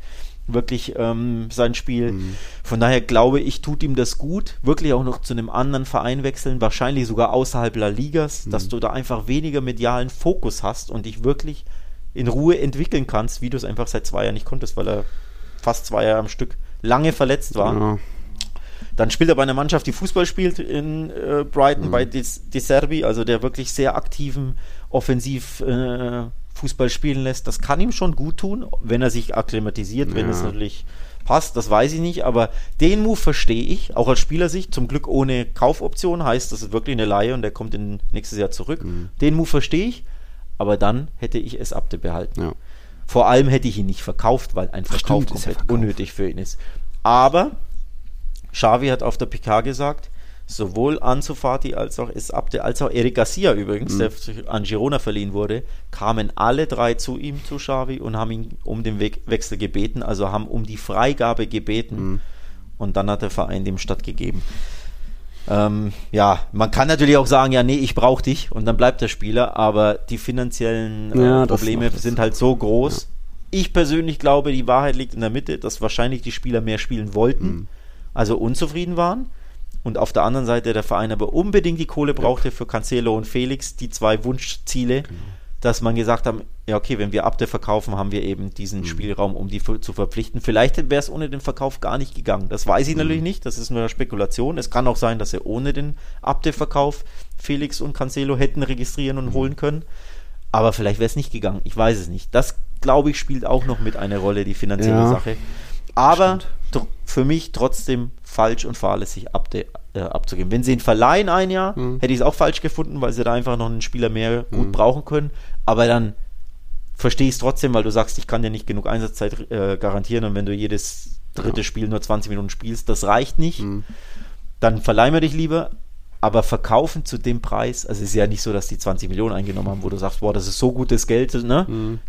wirklich ähm, sein Spiel. Mhm. Von daher glaube ich, tut ihm das gut, wirklich auch noch zu einem anderen Verein wechseln, wahrscheinlich sogar außerhalb der Ligas, mhm. dass du da einfach weniger medialen Fokus hast und dich wirklich in Ruhe entwickeln kannst, wie du es einfach seit zwei Jahren nicht konntest, weil er fast zwei Jahre am Stück lange verletzt war. Ja. Dann spielt er bei einer Mannschaft, die Fußball spielt in äh, Brighton, mhm. bei De Serbi, also der wirklich sehr aktiven, offensiv äh, Fußball spielen lässt, das kann ihm schon gut tun, wenn er sich akklimatisiert, ja. wenn es natürlich passt, das weiß ich nicht, aber den Move verstehe ich, auch als Spielersicht, zum Glück ohne Kaufoption, heißt, das ist wirklich eine Laie und der kommt in nächstes Jahr zurück. Mhm. Den Move verstehe ich, aber dann hätte ich es Abde behalten. Ja. Vor allem hätte ich ihn nicht verkauft, weil ein Verkauf Stimmt, komplett ja unnötig für ihn ist. Aber Xavi hat auf der PK gesagt, sowohl Ansu Fati als auch Abde, als auch Eric Garcia übrigens, mhm. der an Girona verliehen wurde, kamen alle drei zu ihm, zu Xavi und haben ihn um den We Wechsel gebeten, also haben um die Freigabe gebeten mhm. und dann hat der Verein dem stattgegeben. Ähm, ja, man kann natürlich auch sagen, ja, nee, ich brauche dich und dann bleibt der Spieler, aber die finanziellen äh, ja, Probleme sind halt so groß. Ja. Ich persönlich glaube, die Wahrheit liegt in der Mitte, dass wahrscheinlich die Spieler mehr spielen wollten, mhm. also unzufrieden waren und auf der anderen Seite der Verein aber unbedingt die Kohle brauchte für Cancelo und Felix, die zwei Wunschziele, genau. dass man gesagt hat, ja okay, wenn wir Abde verkaufen, haben wir eben diesen mhm. Spielraum, um die zu verpflichten. Vielleicht wäre es ohne den Verkauf gar nicht gegangen. Das weiß ich mhm. natürlich nicht, das ist nur eine Spekulation. Es kann auch sein, dass er ohne den Abde-Verkauf Felix und Cancelo hätten registrieren und mhm. holen können. Aber vielleicht wäre es nicht gegangen. Ich weiß es nicht. Das, glaube ich, spielt auch noch mit eine Rolle, die finanzielle ja. Sache. Aber für mich trotzdem falsch und fahrlässig abde, äh, abzugeben. Wenn sie ihn verleihen ein Jahr, mhm. hätte ich es auch falsch gefunden, weil sie da einfach noch einen Spieler mehr gut mhm. brauchen können. Aber dann verstehe ich es trotzdem, weil du sagst, ich kann dir nicht genug Einsatzzeit äh, garantieren und wenn du jedes dritte ja. Spiel nur 20 Minuten spielst, das reicht nicht. Mhm. Dann verleihen wir dich lieber. Aber verkaufen zu dem Preis, also es ist ja nicht so, dass die 20 Millionen eingenommen haben, wo du sagst, boah, das ist so gutes Geld, ne? Mhm.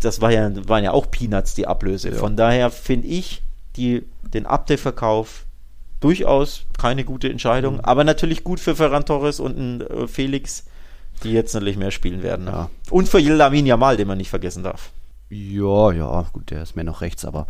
Das war ja, waren ja auch Peanuts, die Ablöse. Ja. Von daher finde ich die, den Update-Verkauf durchaus keine gute Entscheidung, mhm. aber natürlich gut für Ferran Torres und ein, äh, Felix, die jetzt natürlich mehr spielen werden. Ja. Und für Lamin Jamal, den man nicht vergessen darf. Ja, ja, gut, der ist mir noch rechts, aber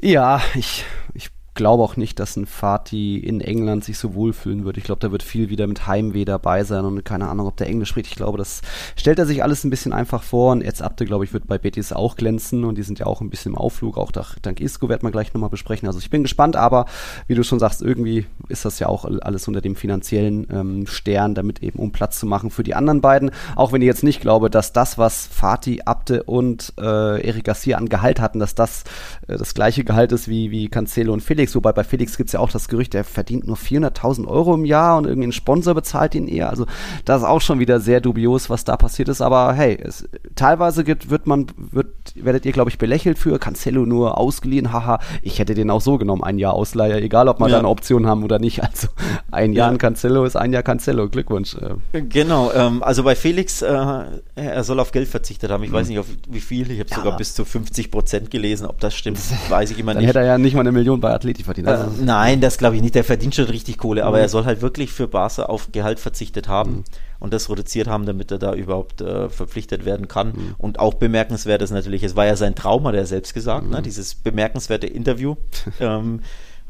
ja, ich, ich glaube auch nicht, dass ein Fatih in England sich so wohlfühlen würde. Ich glaube, da wird viel wieder mit Heimweh dabei sein und keine Ahnung, ob der Englisch spricht. Ich glaube, das stellt er sich alles ein bisschen einfach vor und jetzt Abde, glaube ich, wird bei Betis auch glänzen und die sind ja auch ein bisschen im Aufflug, auch dank Isco werden wir gleich nochmal besprechen. Also ich bin gespannt, aber wie du schon sagst, irgendwie ist das ja auch alles unter dem finanziellen ähm, Stern, damit eben um Platz zu machen für die anderen beiden. Auch wenn ich jetzt nicht glaube, dass das, was Fatih, Abde und äh, Eric Garcia an Gehalt hatten, dass das äh, das gleiche Gehalt ist wie, wie Cancelo und Felix Felix, wobei bei Felix gibt es ja auch das Gerücht, der verdient nur 400.000 Euro im Jahr und irgendwie ein Sponsor bezahlt ihn eher. Also das ist auch schon wieder sehr dubios, was da passiert ist. Aber hey, es, teilweise gibt, wird man, wird, werdet ihr, glaube ich, belächelt für Cancelo nur ausgeliehen. Haha, ich hätte den auch so genommen, ein Jahr Ausleiher, egal ob man ja. da eine Option haben oder nicht. Also ein Jahr ja. Cancelo ist ein Jahr Cancelo. Glückwunsch. Äh. Genau, ähm, also bei Felix, äh, er soll auf Geld verzichtet haben. Ich mhm. weiß nicht, auf wie viel. Ich habe ja. sogar bis zu 50 Prozent gelesen. Ob das stimmt, weiß ich immer Dann nicht. Dann hätte er ja nicht mal eine Million bei Athletik verdient. Also äh, nein, das glaube ich nicht. Der verdient schon richtig Kohle, aber mhm. er soll halt wirklich für Barca auf Gehalt verzichtet haben mhm. und das reduziert haben, damit er da überhaupt äh, verpflichtet werden kann. Mhm. Und auch bemerkenswert ist natürlich, es war ja sein Traum, hat er selbst gesagt, ne? Mhm. dieses bemerkenswerte Interview. ähm,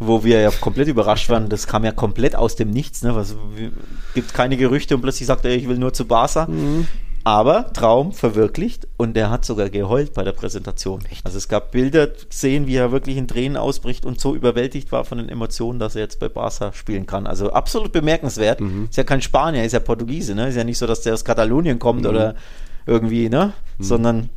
wo wir ja komplett überrascht waren. Das kam ja komplett aus dem Nichts. Ne? Was, gibt keine Gerüchte und plötzlich sagt er, ich will nur zu Barca. Mhm. Aber Traum verwirklicht und er hat sogar geheult bei der Präsentation. Echt? Also es gab Bilder sehen, wie er wirklich in Tränen ausbricht und so überwältigt war von den Emotionen, dass er jetzt bei Barca spielen kann. Also absolut bemerkenswert. Mhm. Ist ja kein Spanier, ist ja Portugiese, ne? Ist ja nicht so, dass der aus Katalonien kommt mhm. oder irgendwie, ne? Mhm. Sondern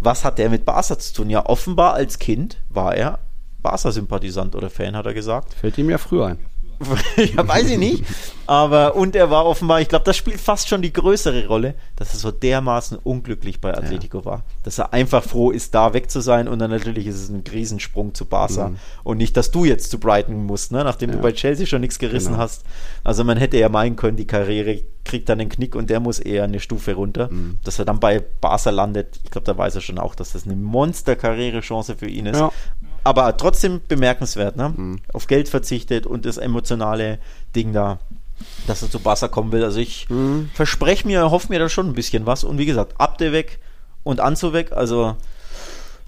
was hat der mit Barca zu tun? Ja, offenbar als Kind war er Barca-Sympathisant oder Fan, hat er gesagt. Fällt ihm ja früher ein. ja, weiß ich nicht. Aber, und er war offenbar, ich glaube, das spielt fast schon die größere Rolle, dass er so dermaßen unglücklich bei Atletico ja. war. Dass er einfach froh ist, da weg zu sein und dann natürlich ist es ein Riesensprung zu Barca. Mhm. Und nicht, dass du jetzt zu Brighton musst, ne? nachdem ja. du bei Chelsea schon nichts gerissen genau. hast. Also man hätte ja meinen können, die Karriere kriegt dann einen Knick und der muss eher eine Stufe runter. Mhm. Dass er dann bei Barca landet, ich glaube, da weiß er schon auch, dass das eine Monster-Karrierechance für ihn ist. Ja aber trotzdem bemerkenswert, ne? Mhm. Auf Geld verzichtet und das emotionale Ding da, dass er zu Barca kommen will. Also ich mhm. verspreche mir, hoffe mir da schon ein bisschen was. Und wie gesagt, Abde weg und Anzu weg, also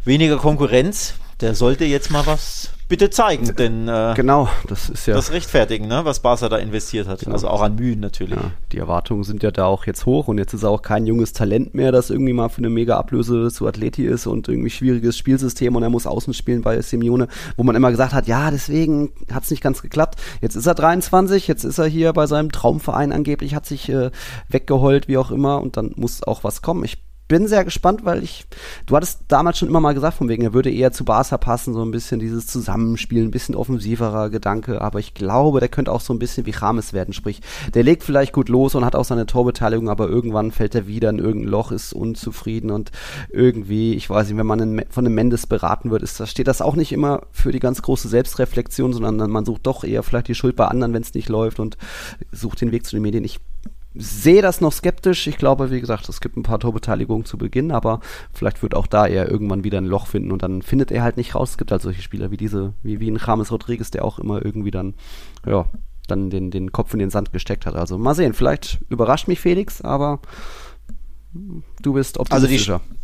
weniger Konkurrenz. Der sollte jetzt mal was bitte zeigen, denn äh, genau, das ist ja das rechtfertigen, ne, was Barca da investiert hat, genau. also auch an Mühen natürlich. Ja, die Erwartungen sind ja da auch jetzt hoch und jetzt ist er auch kein junges Talent mehr, das irgendwie mal für eine mega Ablöse zu Athleti ist und irgendwie schwieriges Spielsystem und er muss außen spielen bei Simeone, wo man immer gesagt hat, ja, deswegen hat es nicht ganz geklappt. Jetzt ist er 23, jetzt ist er hier bei seinem Traumverein angeblich, hat sich äh, weggeheult, wie auch immer und dann muss auch was kommen. Ich bin sehr gespannt, weil ich, du hattest damals schon immer mal gesagt, von wegen, er würde eher zu Barca passen, so ein bisschen dieses Zusammenspiel, ein bisschen offensiverer Gedanke, aber ich glaube, der könnte auch so ein bisschen wie Rames werden, sprich, der legt vielleicht gut los und hat auch seine Torbeteiligung, aber irgendwann fällt er wieder in irgendein Loch, ist unzufrieden und irgendwie, ich weiß nicht, wenn man von einem Mendes beraten wird, ist, steht das auch nicht immer für die ganz große Selbstreflexion, sondern man sucht doch eher vielleicht die Schuld bei anderen, wenn es nicht läuft und sucht den Weg zu den Medien. Ich sehe das noch skeptisch. Ich glaube, wie gesagt, es gibt ein paar Torbeteiligungen zu Beginn, aber vielleicht wird auch da er irgendwann wieder ein Loch finden und dann findet er halt nicht raus. Es gibt halt solche Spieler wie diese, wie, wie ein James Rodriguez, der auch immer irgendwie dann, ja, dann den, den Kopf in den Sand gesteckt hat. Also mal sehen, vielleicht überrascht mich Felix, aber du bist optimistischer. Also die,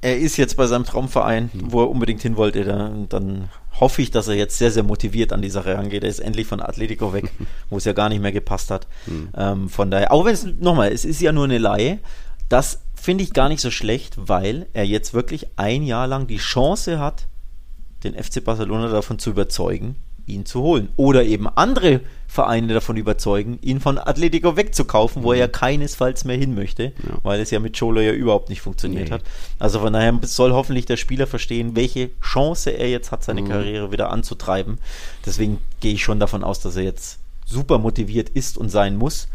er ist jetzt bei seinem Traumverein, mhm. wo er unbedingt hin wollte. Dann, dann, hoffe ich, dass er jetzt sehr, sehr motiviert an die Sache rangeht. Er ist endlich von Atletico weg, wo es ja gar nicht mehr gepasst hat. Mhm. Ähm, von daher, auch wenn es, nochmal, es ist ja nur eine Laie, das finde ich gar nicht so schlecht, weil er jetzt wirklich ein Jahr lang die Chance hat, den FC Barcelona davon zu überzeugen, ihn zu holen. Oder eben andere Vereine davon überzeugen, ihn von Atletico wegzukaufen, wo er ja mhm. keinesfalls mehr hin möchte, ja. weil es ja mit Cholo ja überhaupt nicht funktioniert nee. hat. Also von daher soll hoffentlich der Spieler verstehen, welche Chance er jetzt hat, seine mhm. Karriere wieder anzutreiben. Deswegen gehe ich schon davon aus, dass er jetzt super motiviert ist und sein muss.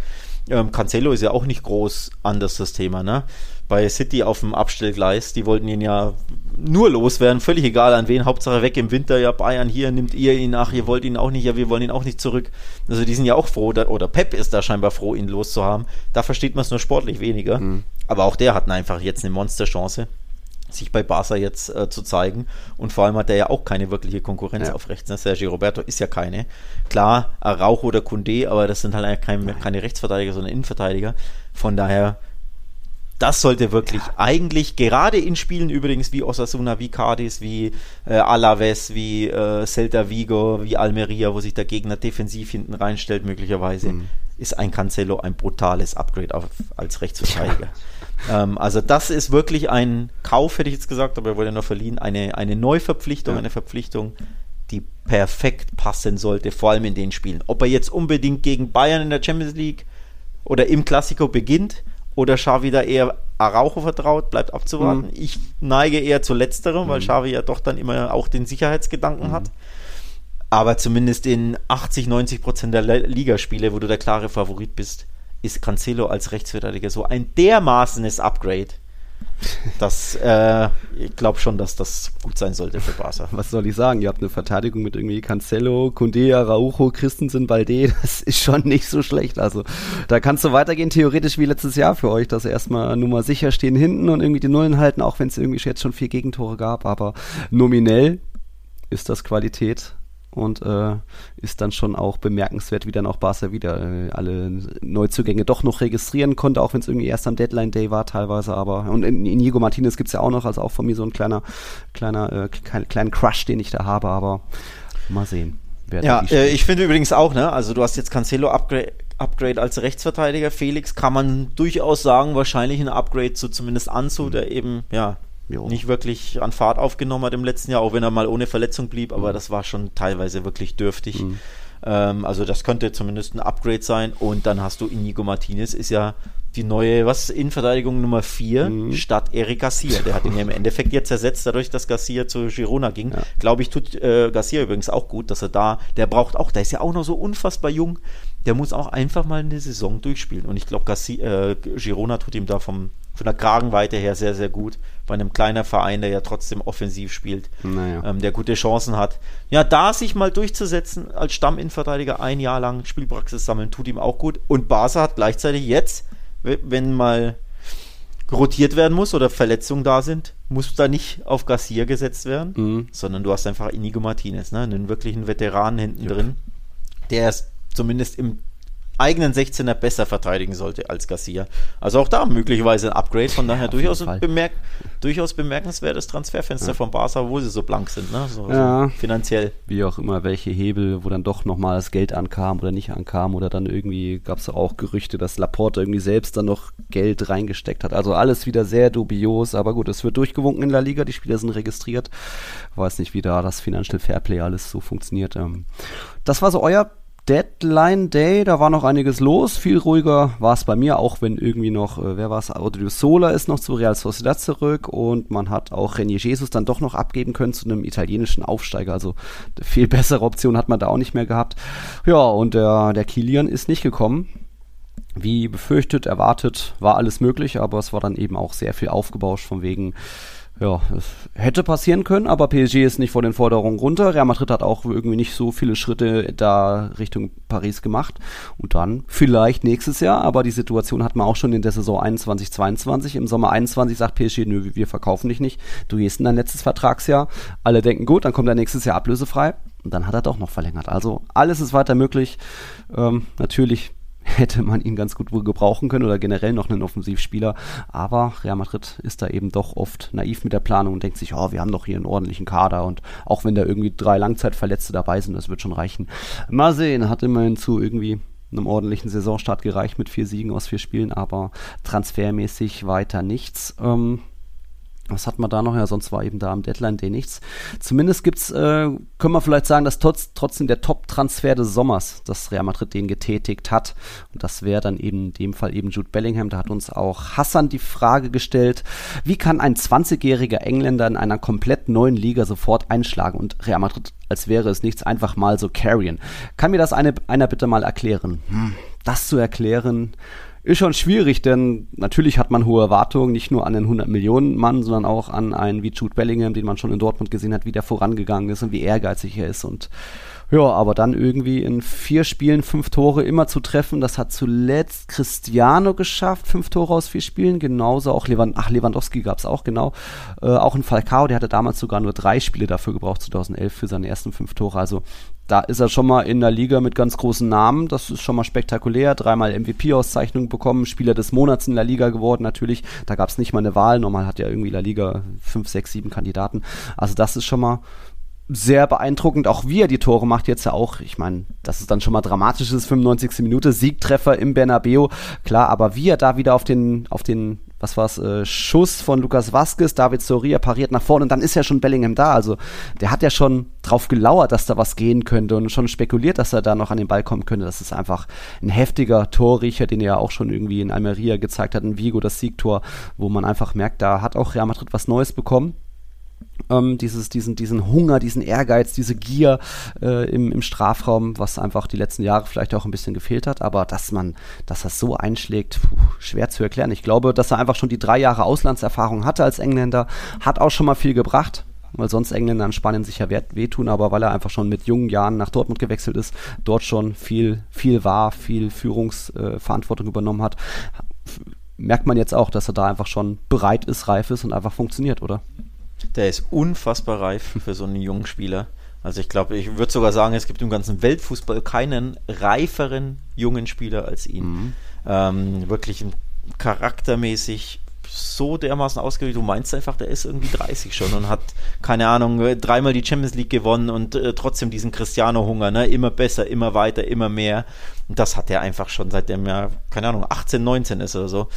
Ähm, Cancelo ist ja auch nicht groß anders das Thema, ne? Bei City auf dem Abstellgleis, die wollten ihn ja nur loswerden, völlig egal an wen, Hauptsache weg im Winter, ja Bayern hier, nimmt ihr ihn nach, ihr wollt ihn auch nicht, ja wir wollen ihn auch nicht zurück. Also die sind ja auch froh, da, oder Pep ist da scheinbar froh, ihn loszuhaben. Da versteht man es nur sportlich weniger. Mhm. Aber auch der hat einfach jetzt eine Monsterchance sich bei Barca jetzt äh, zu zeigen. Und vor allem hat er ja auch keine wirkliche Konkurrenz ja. auf rechts. Ne? Sergio Roberto ist ja keine. Klar, Araujo oder Kunde, aber das sind halt keine, keine Rechtsverteidiger, sondern Innenverteidiger. Von daher, das sollte wirklich ja. eigentlich, gerade in Spielen übrigens wie Osasuna, wie Cadiz, wie äh, Alaves, wie äh, Celta Vigo, wie Almeria, wo sich der Gegner defensiv hinten reinstellt, möglicherweise, mhm. ist ein Cancelo ein brutales Upgrade auf, als Rechtsverteidiger. Ja. Ähm, also das ist wirklich ein Kauf, hätte ich jetzt gesagt, aber er wurde noch verliehen, eine, eine Neuverpflichtung, ja. eine Verpflichtung, die perfekt passen sollte, vor allem in den Spielen. Ob er jetzt unbedingt gegen Bayern in der Champions League oder im Klassiko beginnt oder Xavi da eher Araujo vertraut, bleibt abzuwarten. Mhm. Ich neige eher zu letzterem, mhm. weil Xavi ja doch dann immer auch den Sicherheitsgedanken mhm. hat. Aber zumindest in 80, 90 Prozent der Ligaspiele, wo du der klare Favorit bist, ist Cancelo als Rechtsverteidiger so ein dermaßenes Upgrade. Dass äh, ich glaube schon, dass das gut sein sollte für Barca. Was soll ich sagen? Ihr habt eine Verteidigung mit irgendwie Cancelo, Kunde, Araujo, Christensen, Balde. Das ist schon nicht so schlecht. Also da kannst du weitergehen, theoretisch wie letztes Jahr für euch, dass erstmal nur mal sicher stehen hinten und irgendwie die Nullen halten, auch wenn es irgendwie jetzt schon vier Gegentore gab. Aber nominell ist das Qualität und äh, ist dann schon auch bemerkenswert, wie dann auch Barca wieder äh, alle Neuzugänge doch noch registrieren konnte, auch wenn es irgendwie erst am Deadline Day war teilweise, aber und in Inigo Martinez gibt's ja auch noch, also auch von mir so ein kleiner, kleiner, äh, klein, kleinen Crush, den ich da habe, aber mal sehen. Ja, äh, ich finde übrigens auch, ne, also du hast jetzt Cancelo Upgrade, Upgrade als Rechtsverteidiger, Felix kann man durchaus sagen, wahrscheinlich ein Upgrade zu zumindest Anzu, mhm. der eben, ja, jo. nicht wirklich an Fahrt aufgenommen hat im letzten Jahr, auch wenn er mal ohne Verletzung blieb, aber mhm. das war schon teilweise wirklich dürftig. Mhm. Ähm, also das könnte zumindest ein Upgrade sein. Und dann hast du Inigo Martinez, ist ja die neue, was, Innenverteidigung Nummer 4 mhm. statt Eric Garcia. Der hat ihn ja im Endeffekt jetzt ersetzt, dadurch, dass Garcia zu Girona ging. Ja. Glaube ich, tut äh, Garcia übrigens auch gut, dass er da, der braucht auch, der ist ja auch noch so unfassbar jung, der muss auch einfach mal eine Saison durchspielen. Und ich glaube, äh, Girona tut ihm da vom, von der Kragenweite her sehr, sehr gut. Bei einem kleinen Verein, der ja trotzdem offensiv spielt, naja. ähm, der gute Chancen hat. Ja, da sich mal durchzusetzen als Stamminnenverteidiger ein Jahr lang Spielpraxis sammeln, tut ihm auch gut. Und Barca hat gleichzeitig jetzt, wenn mal rotiert werden muss oder Verletzungen da sind, muss da nicht auf Garcia gesetzt werden, mhm. sondern du hast einfach Inigo Martinez, ne, einen wirklichen Veteranen hinten ja. drin, der es zumindest im eigenen 16er besser verteidigen sollte als Garcia. Also auch da möglicherweise ein Upgrade, von daher ja, durchaus, bemerk durchaus bemerkenswertes Transferfenster ja. von Barca, wo sie so blank sind, ne? so, ja. so finanziell. Wie auch immer, welche Hebel, wo dann doch nochmal das Geld ankam oder nicht ankam oder dann irgendwie gab es auch Gerüchte, dass Laporte irgendwie selbst dann noch Geld reingesteckt hat. Also alles wieder sehr dubios, aber gut, es wird durchgewunken in der Liga, die Spieler sind registriert. Weiß nicht, wie da das Financial Fairplay alles so funktioniert. Ähm. Das war so euer Deadline Day, da war noch einiges los. Viel ruhiger war es bei mir, auch wenn irgendwie noch, äh, wer war es, Audio Sola ist noch zu Real Sociedad zurück und man hat auch René Jesus dann doch noch abgeben können zu einem italienischen Aufsteiger. Also viel bessere Option hat man da auch nicht mehr gehabt. Ja, und der, der Kilian ist nicht gekommen. Wie befürchtet, erwartet, war alles möglich, aber es war dann eben auch sehr viel aufgebauscht von wegen, ja, es hätte passieren können, aber PSG ist nicht vor den Forderungen runter. Real Madrid hat auch irgendwie nicht so viele Schritte da Richtung Paris gemacht. Und dann vielleicht nächstes Jahr, aber die Situation hat man auch schon in der Saison 21, 22. Im Sommer 21 sagt PSG, nö, wir verkaufen dich nicht. Du gehst in dein letztes Vertragsjahr. Alle denken, gut, dann kommt er nächstes Jahr ablösefrei. Und dann hat er doch noch verlängert. Also alles ist weiter möglich. Ähm, natürlich hätte man ihn ganz gut wohl gebrauchen können oder generell noch einen Offensivspieler. Aber Real Madrid ist da eben doch oft naiv mit der Planung und denkt sich, oh, wir haben doch hier einen ordentlichen Kader und auch wenn da irgendwie drei Langzeitverletzte dabei sind, das wird schon reichen. Mal sehen, hat immerhin zu irgendwie einem ordentlichen Saisonstart gereicht mit vier Siegen aus vier Spielen, aber transfermäßig weiter nichts. Ähm, was hat man da noch? Ja, sonst war eben da am Deadline Day nichts. Zumindest gibt's, äh, können wir vielleicht sagen, dass trotz, trotzdem der Top-Transfer des Sommers, das Real Madrid den getätigt hat. Und das wäre dann eben in dem Fall eben Jude Bellingham. Da hat uns auch Hassan die Frage gestellt, wie kann ein 20-jähriger Engländer in einer komplett neuen Liga sofort einschlagen und Real Madrid, als wäre es nichts, einfach mal so carryen? Kann mir das eine, einer bitte mal erklären? Hm, das zu erklären, ist schon schwierig, denn natürlich hat man hohe Erwartungen, nicht nur an den 100 Millionen Mann, sondern auch an einen wie Jude Bellingham, den man schon in Dortmund gesehen hat, wie der vorangegangen ist und wie ehrgeizig er ist und ja, aber dann irgendwie in vier Spielen fünf Tore immer zu treffen, das hat zuletzt Cristiano geschafft, fünf Tore aus vier Spielen, genauso auch Lewand ach, Lewandowski gab's auch, genau. Äh, auch ein Falcao, der hatte damals sogar nur drei Spiele dafür gebraucht, 2011 für seine ersten fünf Tore. Also da ist er schon mal in der Liga mit ganz großen Namen. Das ist schon mal spektakulär. Dreimal MVP-Auszeichnung bekommen, Spieler des Monats in der Liga geworden. Natürlich, da gab's nicht mal eine Wahl. Normal hat ja irgendwie La Liga fünf, sechs, sieben Kandidaten. Also das ist schon mal sehr beeindruckend, auch wie er die Tore macht jetzt ja auch. Ich meine, das ist dann schon mal dramatisch, ist 95. Minute, Siegtreffer im Bernabeu, klar, aber wie er da wieder auf den, auf den, was war's, äh, Schuss von Lukas Vasquez, David Soria pariert nach vorne. Und dann ist ja schon Bellingham da. Also der hat ja schon drauf gelauert, dass da was gehen könnte und schon spekuliert, dass er da noch an den Ball kommen könnte. Das ist einfach ein heftiger Torriecher, den er ja auch schon irgendwie in Almeria gezeigt hat, in Vigo das Siegtor, wo man einfach merkt, da hat auch Real Madrid was Neues bekommen ähm, dieses, diesen, diesen Hunger, diesen Ehrgeiz, diese Gier äh, im, im Strafraum, was einfach die letzten Jahre vielleicht auch ein bisschen gefehlt hat. Aber dass man, dass das so einschlägt, puh, schwer zu erklären. Ich glaube, dass er einfach schon die drei Jahre Auslandserfahrung hatte als Engländer, hat auch schon mal viel gebracht weil sonst Engländer in Spanien sich ja wehtun, aber weil er einfach schon mit jungen Jahren nach Dortmund gewechselt ist, dort schon viel, viel war, viel Führungsverantwortung äh, übernommen hat, merkt man jetzt auch, dass er da einfach schon bereit ist, reif ist und einfach funktioniert, oder? Der ist unfassbar reif für so einen jungen Spieler. Also ich glaube, ich würde sogar sagen, es gibt im ganzen Weltfußball keinen reiferen jungen Spieler als ihn. Mhm. Ähm, wirklich charaktermäßig so dermaßen ausgewählt. Du meinst einfach, der ist irgendwie 30 schon und hat, keine Ahnung, dreimal die Champions League gewonnen und äh, trotzdem diesen Cristiano-Hunger, ne? Immer besser, immer weiter, immer mehr. Und das hat er einfach schon seitdem er, keine Ahnung, 18, 19 ist oder so.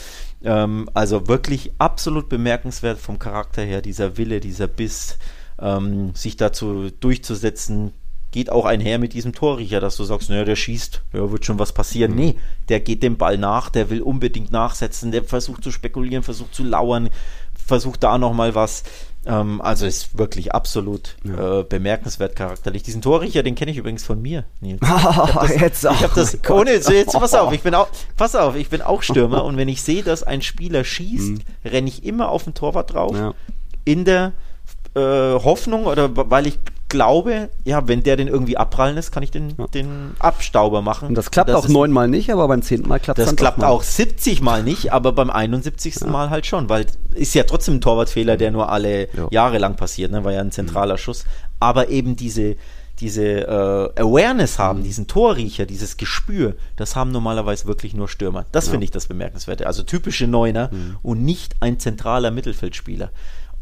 Ähm, also wirklich absolut bemerkenswert vom Charakter her, dieser Wille, dieser Biss, ähm, sich dazu durchzusetzen, geht auch einher mit diesem Torriecher, dass du sagst, naja, der schießt, ja, wird schon was passieren. Mhm. Nee, der geht dem Ball nach, der will unbedingt nachsetzen, der versucht zu spekulieren, versucht zu lauern, versucht da nochmal was. Ähm, also ist wirklich absolut ja. äh, bemerkenswert charakterlich. Diesen Torriecher, den kenne ich übrigens von mir, Nils. Ich habe das, jetzt auch. Ich hab das ohne, jetzt pass auf, ich bin auch, pass auf, ich bin auch Stürmer und wenn ich sehe, dass ein Spieler schießt, mhm. renne ich immer auf den Torwart drauf. Ja. In der äh, Hoffnung oder weil ich glaube, ja, wenn der den irgendwie abprallen lässt, kann ich den, ja. den Abstauber machen. Und das klappt das auch neunmal nicht, aber beim zehnten Mal klappt es Das klappt auch 70 Mal nicht, aber beim 71. Ja. Mal halt schon, weil ist ja trotzdem ein Torwartfehler, der nur alle ja. Jahre lang passiert, ne? war ja ein zentraler mhm. Schuss. Aber eben diese, diese äh, Awareness haben, mhm. diesen Torriecher, dieses Gespür, das haben normalerweise wirklich nur Stürmer. Das ja. finde ich das Bemerkenswerte. Also typische Neuner mhm. und nicht ein zentraler Mittelfeldspieler.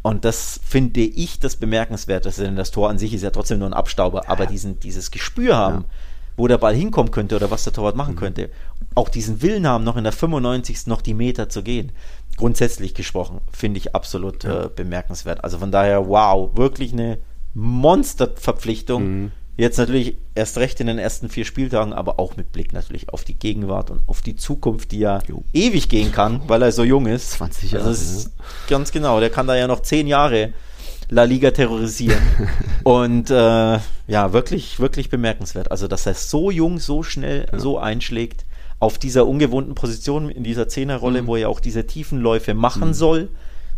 Und das finde ich das Bemerkenswerteste, denn das Tor an sich ist ja trotzdem nur ein Abstauber, aber diesen, dieses Gespür haben, ja. wo der Ball hinkommen könnte oder was der Torwart machen mhm. könnte, auch diesen Willen haben, noch in der 95. noch die Meter zu gehen, grundsätzlich gesprochen, finde ich absolut ja. äh, bemerkenswert. Also von daher, wow, wirklich eine Monsterverpflichtung. Mhm. Jetzt natürlich erst recht in den ersten vier Spieltagen, aber auch mit Blick natürlich auf die Gegenwart und auf die Zukunft, die ja jo. ewig gehen kann, weil er so jung ist. 20 Jahre. Also ist ganz genau, der kann da ja noch zehn Jahre La Liga terrorisieren. und äh, ja, wirklich, wirklich bemerkenswert. Also, dass er so jung, so schnell, ja. so einschlägt auf dieser ungewohnten Position in dieser Zehnerrolle, mhm. wo er auch diese Tiefenläufe machen mhm. soll,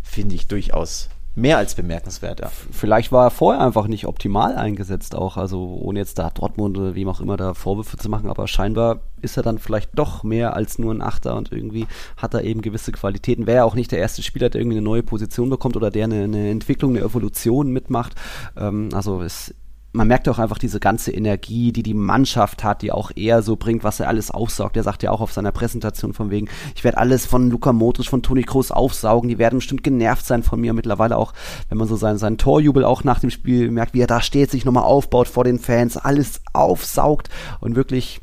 finde ich durchaus mehr als bemerkenswert. Ja. Vielleicht war er vorher einfach nicht optimal eingesetzt auch, also ohne jetzt da Dortmund oder wem auch immer da Vorwürfe zu machen, aber scheinbar ist er dann vielleicht doch mehr als nur ein Achter und irgendwie hat er eben gewisse Qualitäten. Wäre auch nicht der erste Spieler, der irgendwie eine neue Position bekommt oder der eine, eine Entwicklung, eine Evolution mitmacht. Ähm, also es man merkt auch einfach diese ganze Energie, die die Mannschaft hat, die auch er so bringt, was er alles aufsaugt. Er sagt ja auch auf seiner Präsentation von wegen, ich werde alles von Luca Modric, von Toni Kroos aufsaugen. Die werden bestimmt genervt sein von mir. Mittlerweile auch, wenn man so seinen, seinen Torjubel auch nach dem Spiel merkt, wie er da steht, sich nochmal aufbaut vor den Fans, alles aufsaugt und wirklich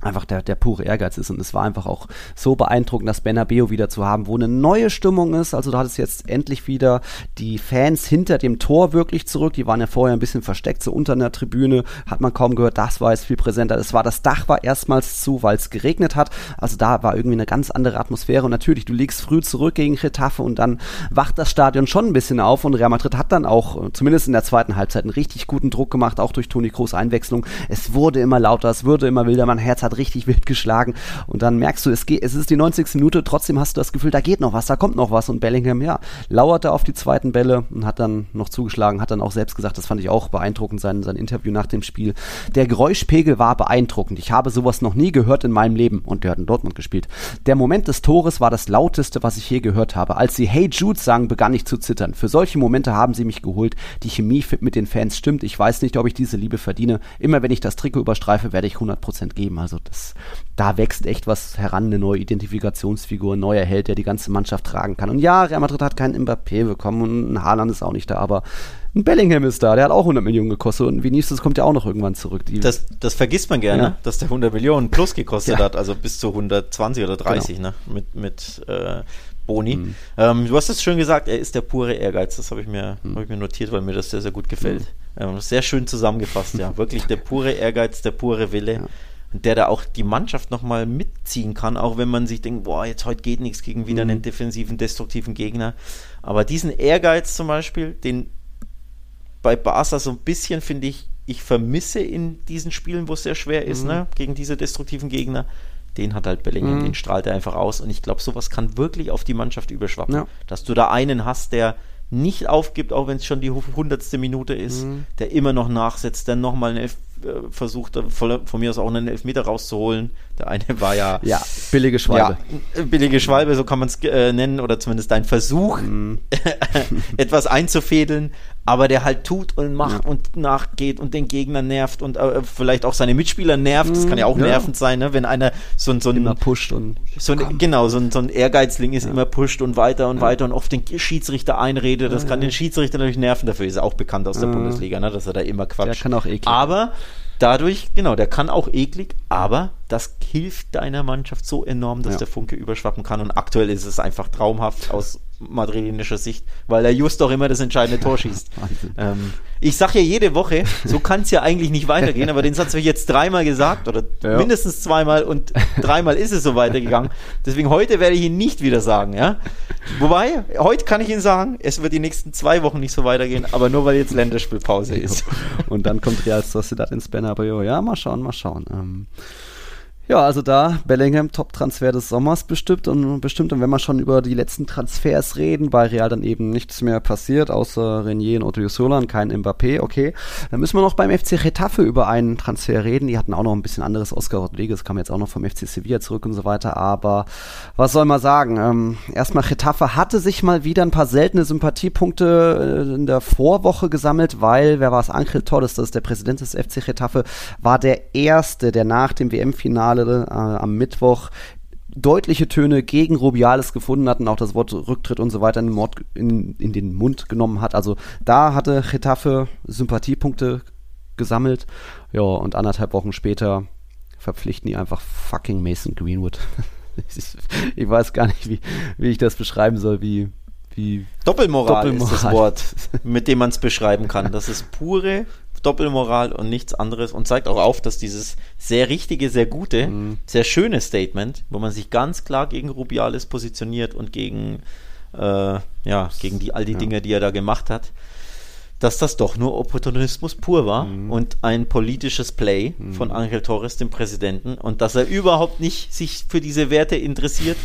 einfach der, der pure Ehrgeiz ist. Und es war einfach auch so beeindruckend, das Bernabeu wieder zu haben, wo eine neue Stimmung ist. Also da hat es jetzt endlich wieder die Fans hinter dem Tor wirklich zurück. Die waren ja vorher ein bisschen versteckt, so unter einer Tribüne, hat man kaum gehört. Das war jetzt viel präsenter. Es war, das Dach war erstmals zu, weil es geregnet hat. Also da war irgendwie eine ganz andere Atmosphäre. Und natürlich, du liegst früh zurück gegen Retafe und dann wacht das Stadion schon ein bisschen auf. Und Real Madrid hat dann auch, zumindest in der zweiten Halbzeit, einen richtig guten Druck gemacht, auch durch Toni Kroos Einwechslung. Es wurde immer lauter, es wurde immer wilder. Mein Herz hat richtig wild geschlagen und dann merkst du, es geht, es ist die 90. Minute, trotzdem hast du das Gefühl, da geht noch was, da kommt noch was und Bellingham, ja, lauerte auf die zweiten Bälle und hat dann noch zugeschlagen, hat dann auch selbst gesagt, das fand ich auch beeindruckend, sein, sein Interview nach dem Spiel. Der Geräuschpegel war beeindruckend. Ich habe sowas noch nie gehört in meinem Leben und der hat in Dortmund gespielt. Der Moment des Tores war das lauteste, was ich je gehört habe. Als sie Hey Jude sagen, begann ich zu zittern. Für solche Momente haben sie mich geholt. Die Chemie mit den Fans stimmt. Ich weiß nicht, ob ich diese Liebe verdiene. Immer wenn ich das Trikot überstreife, werde ich 100% geben. Also das, da wächst echt was heran, eine neue Identifikationsfigur, ein neuer Held, der die ganze Mannschaft tragen kann. Und ja, Real Madrid hat keinen Mbappé bekommen und ein Haaland ist auch nicht da, aber ein Bellingham ist da, der hat auch 100 Millionen gekostet und Vinicius kommt ja auch noch irgendwann zurück. Die das, das vergisst man gerne, ja. dass der 100 Millionen plus gekostet ja. hat, also bis zu 120 oder 30, genau. ne? Mit, mit äh, Boni. Mhm. Ähm, du hast es schön gesagt, er ist der pure Ehrgeiz. Das habe ich, mir, mhm. hab ich mir notiert, weil mir das sehr, sehr gut gefällt. Mhm. Ähm, sehr schön zusammengefasst, ja. Wirklich der pure Ehrgeiz, der pure Wille. Ja der da auch die Mannschaft nochmal mitziehen kann, auch wenn man sich denkt, boah, jetzt heute geht nichts gegen wieder mhm. einen defensiven, destruktiven Gegner. Aber diesen Ehrgeiz zum Beispiel, den bei Barca so ein bisschen, finde ich, ich vermisse in diesen Spielen, wo es sehr schwer ist, mhm. ne, gegen diese destruktiven Gegner, den hat halt Bellingham, mhm. den strahlt er einfach aus. Und ich glaube, sowas kann wirklich auf die Mannschaft überschwappen. Ja. Dass du da einen hast, der nicht aufgibt, auch wenn es schon die hundertste Minute ist, mhm. der immer noch nachsetzt, der nochmal einen Elf versucht, von, von, mir aus auch einen Elfmeter rauszuholen. Der eine war ja. Ja, billige Schwalbe. Ja, billige Schwalbe, so kann man es äh, nennen, oder zumindest ein Versuch, mm. etwas einzufädeln, aber der halt tut und macht ja. und nachgeht und den Gegner nervt und äh, vielleicht auch seine Mitspieler nervt. Das kann ja auch ja. nervend sein, ne? wenn einer so, so ein. Immer pusht und. So ein, genau, so ein, so ein Ehrgeizling ist, immer pusht und weiter und weiter und oft den Schiedsrichter einredet. Das kann den Schiedsrichter natürlich nerven, dafür ist er auch bekannt aus der Bundesliga, ne? dass er da immer quatscht. Der kann auch eklig. Aber dadurch, genau, der kann auch eklig, aber das hilft deiner Mannschaft so enorm, dass ja. der Funke überschwappen kann. Und aktuell ist es einfach traumhaft aus madrilenischer Sicht, weil er just auch immer das entscheidende Tor schießt. ähm, ich sage ja jede Woche, so kann es ja eigentlich nicht weitergehen, aber den Satz habe ich jetzt dreimal gesagt oder ja. mindestens zweimal und dreimal ist es so weitergegangen. Deswegen heute werde ich ihn nicht wieder sagen, ja. Wobei, heute kann ich Ihnen sagen, es wird die nächsten zwei Wochen nicht so weitergehen, aber nur weil jetzt Länderspielpause ist. Und dann kommt Real Sociedad ins Bernabeu. Ja, mal schauen, mal schauen. Ähm, ja, also da Bellingham Top-Transfer des Sommers bestimmt und bestimmt. Und wenn wir schon über die letzten Transfers reden, bei Real dann eben nichts mehr passiert, außer Renier und Odriozola und kein Mbappé, okay. Dann müssen wir noch beim FC Getafe über einen Transfer reden. Die hatten auch noch ein bisschen anderes. Oscar Rodriguez kam jetzt auch noch vom FC Sevilla zurück und so weiter. Aber was soll man sagen? Ähm, erstmal Getafe hatte sich mal wieder ein paar seltene Sympathiepunkte äh, in der Vorwoche gesammelt, weil, wer war es? Angel Torres, das ist der Präsident des FC Getafe, war der Erste, der nach dem WM-Finale Finale äh, am Mittwoch deutliche Töne gegen Rubiales gefunden hat und auch das Wort Rücktritt und so weiter in den, Mord, in, in den Mund genommen hat. Also da hatte Getafe Sympathiepunkte gesammelt. Ja, und anderthalb Wochen später verpflichten die einfach fucking Mason Greenwood. ich weiß gar nicht, wie, wie ich das beschreiben soll, wie, wie Doppelmoral, Doppelmoral, ist das Wort, mit dem man es beschreiben kann. Das ist pure Doppelmoral und nichts anderes und zeigt auch auf, dass dieses sehr richtige, sehr gute, Mhm. sehr schöne Statement, wo man sich ganz klar gegen Rubiales positioniert und gegen, äh, ja, gegen die, all die Ja. Dinge, die er da gemacht hat, dass das doch nur Opportunismus pur war Mhm. und ein politisches Play von Angel Torres, dem Präsidenten, und dass er überhaupt nicht sich für diese Werte interessiert,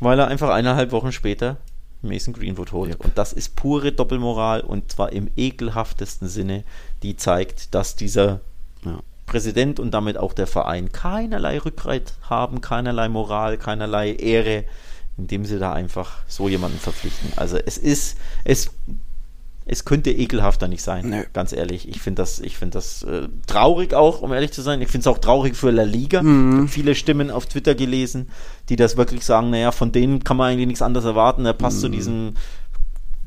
weil er einfach eineinhalb Wochen später Mason Greenwood holt. Und das ist pure Doppelmoral und zwar im ekelhaftesten Sinne, die zeigt, dass dieser Ja. Präsident und damit auch der Verein keinerlei Rückgrat haben, keinerlei Moral, keinerlei Ehre, indem sie da einfach so jemanden verpflichten. Also es ist, es, es könnte ekelhafter nicht sein, Nö. ganz ehrlich. Ich finde das, ich finde das äh, traurig auch, um ehrlich zu sein. Ich finde es auch traurig für La Liga. Mhm. Ich habe viele Stimmen auf Twitter gelesen, die das wirklich sagen, naja, von denen kann man eigentlich nichts anderes erwarten. Er passt Mhm. zu diesem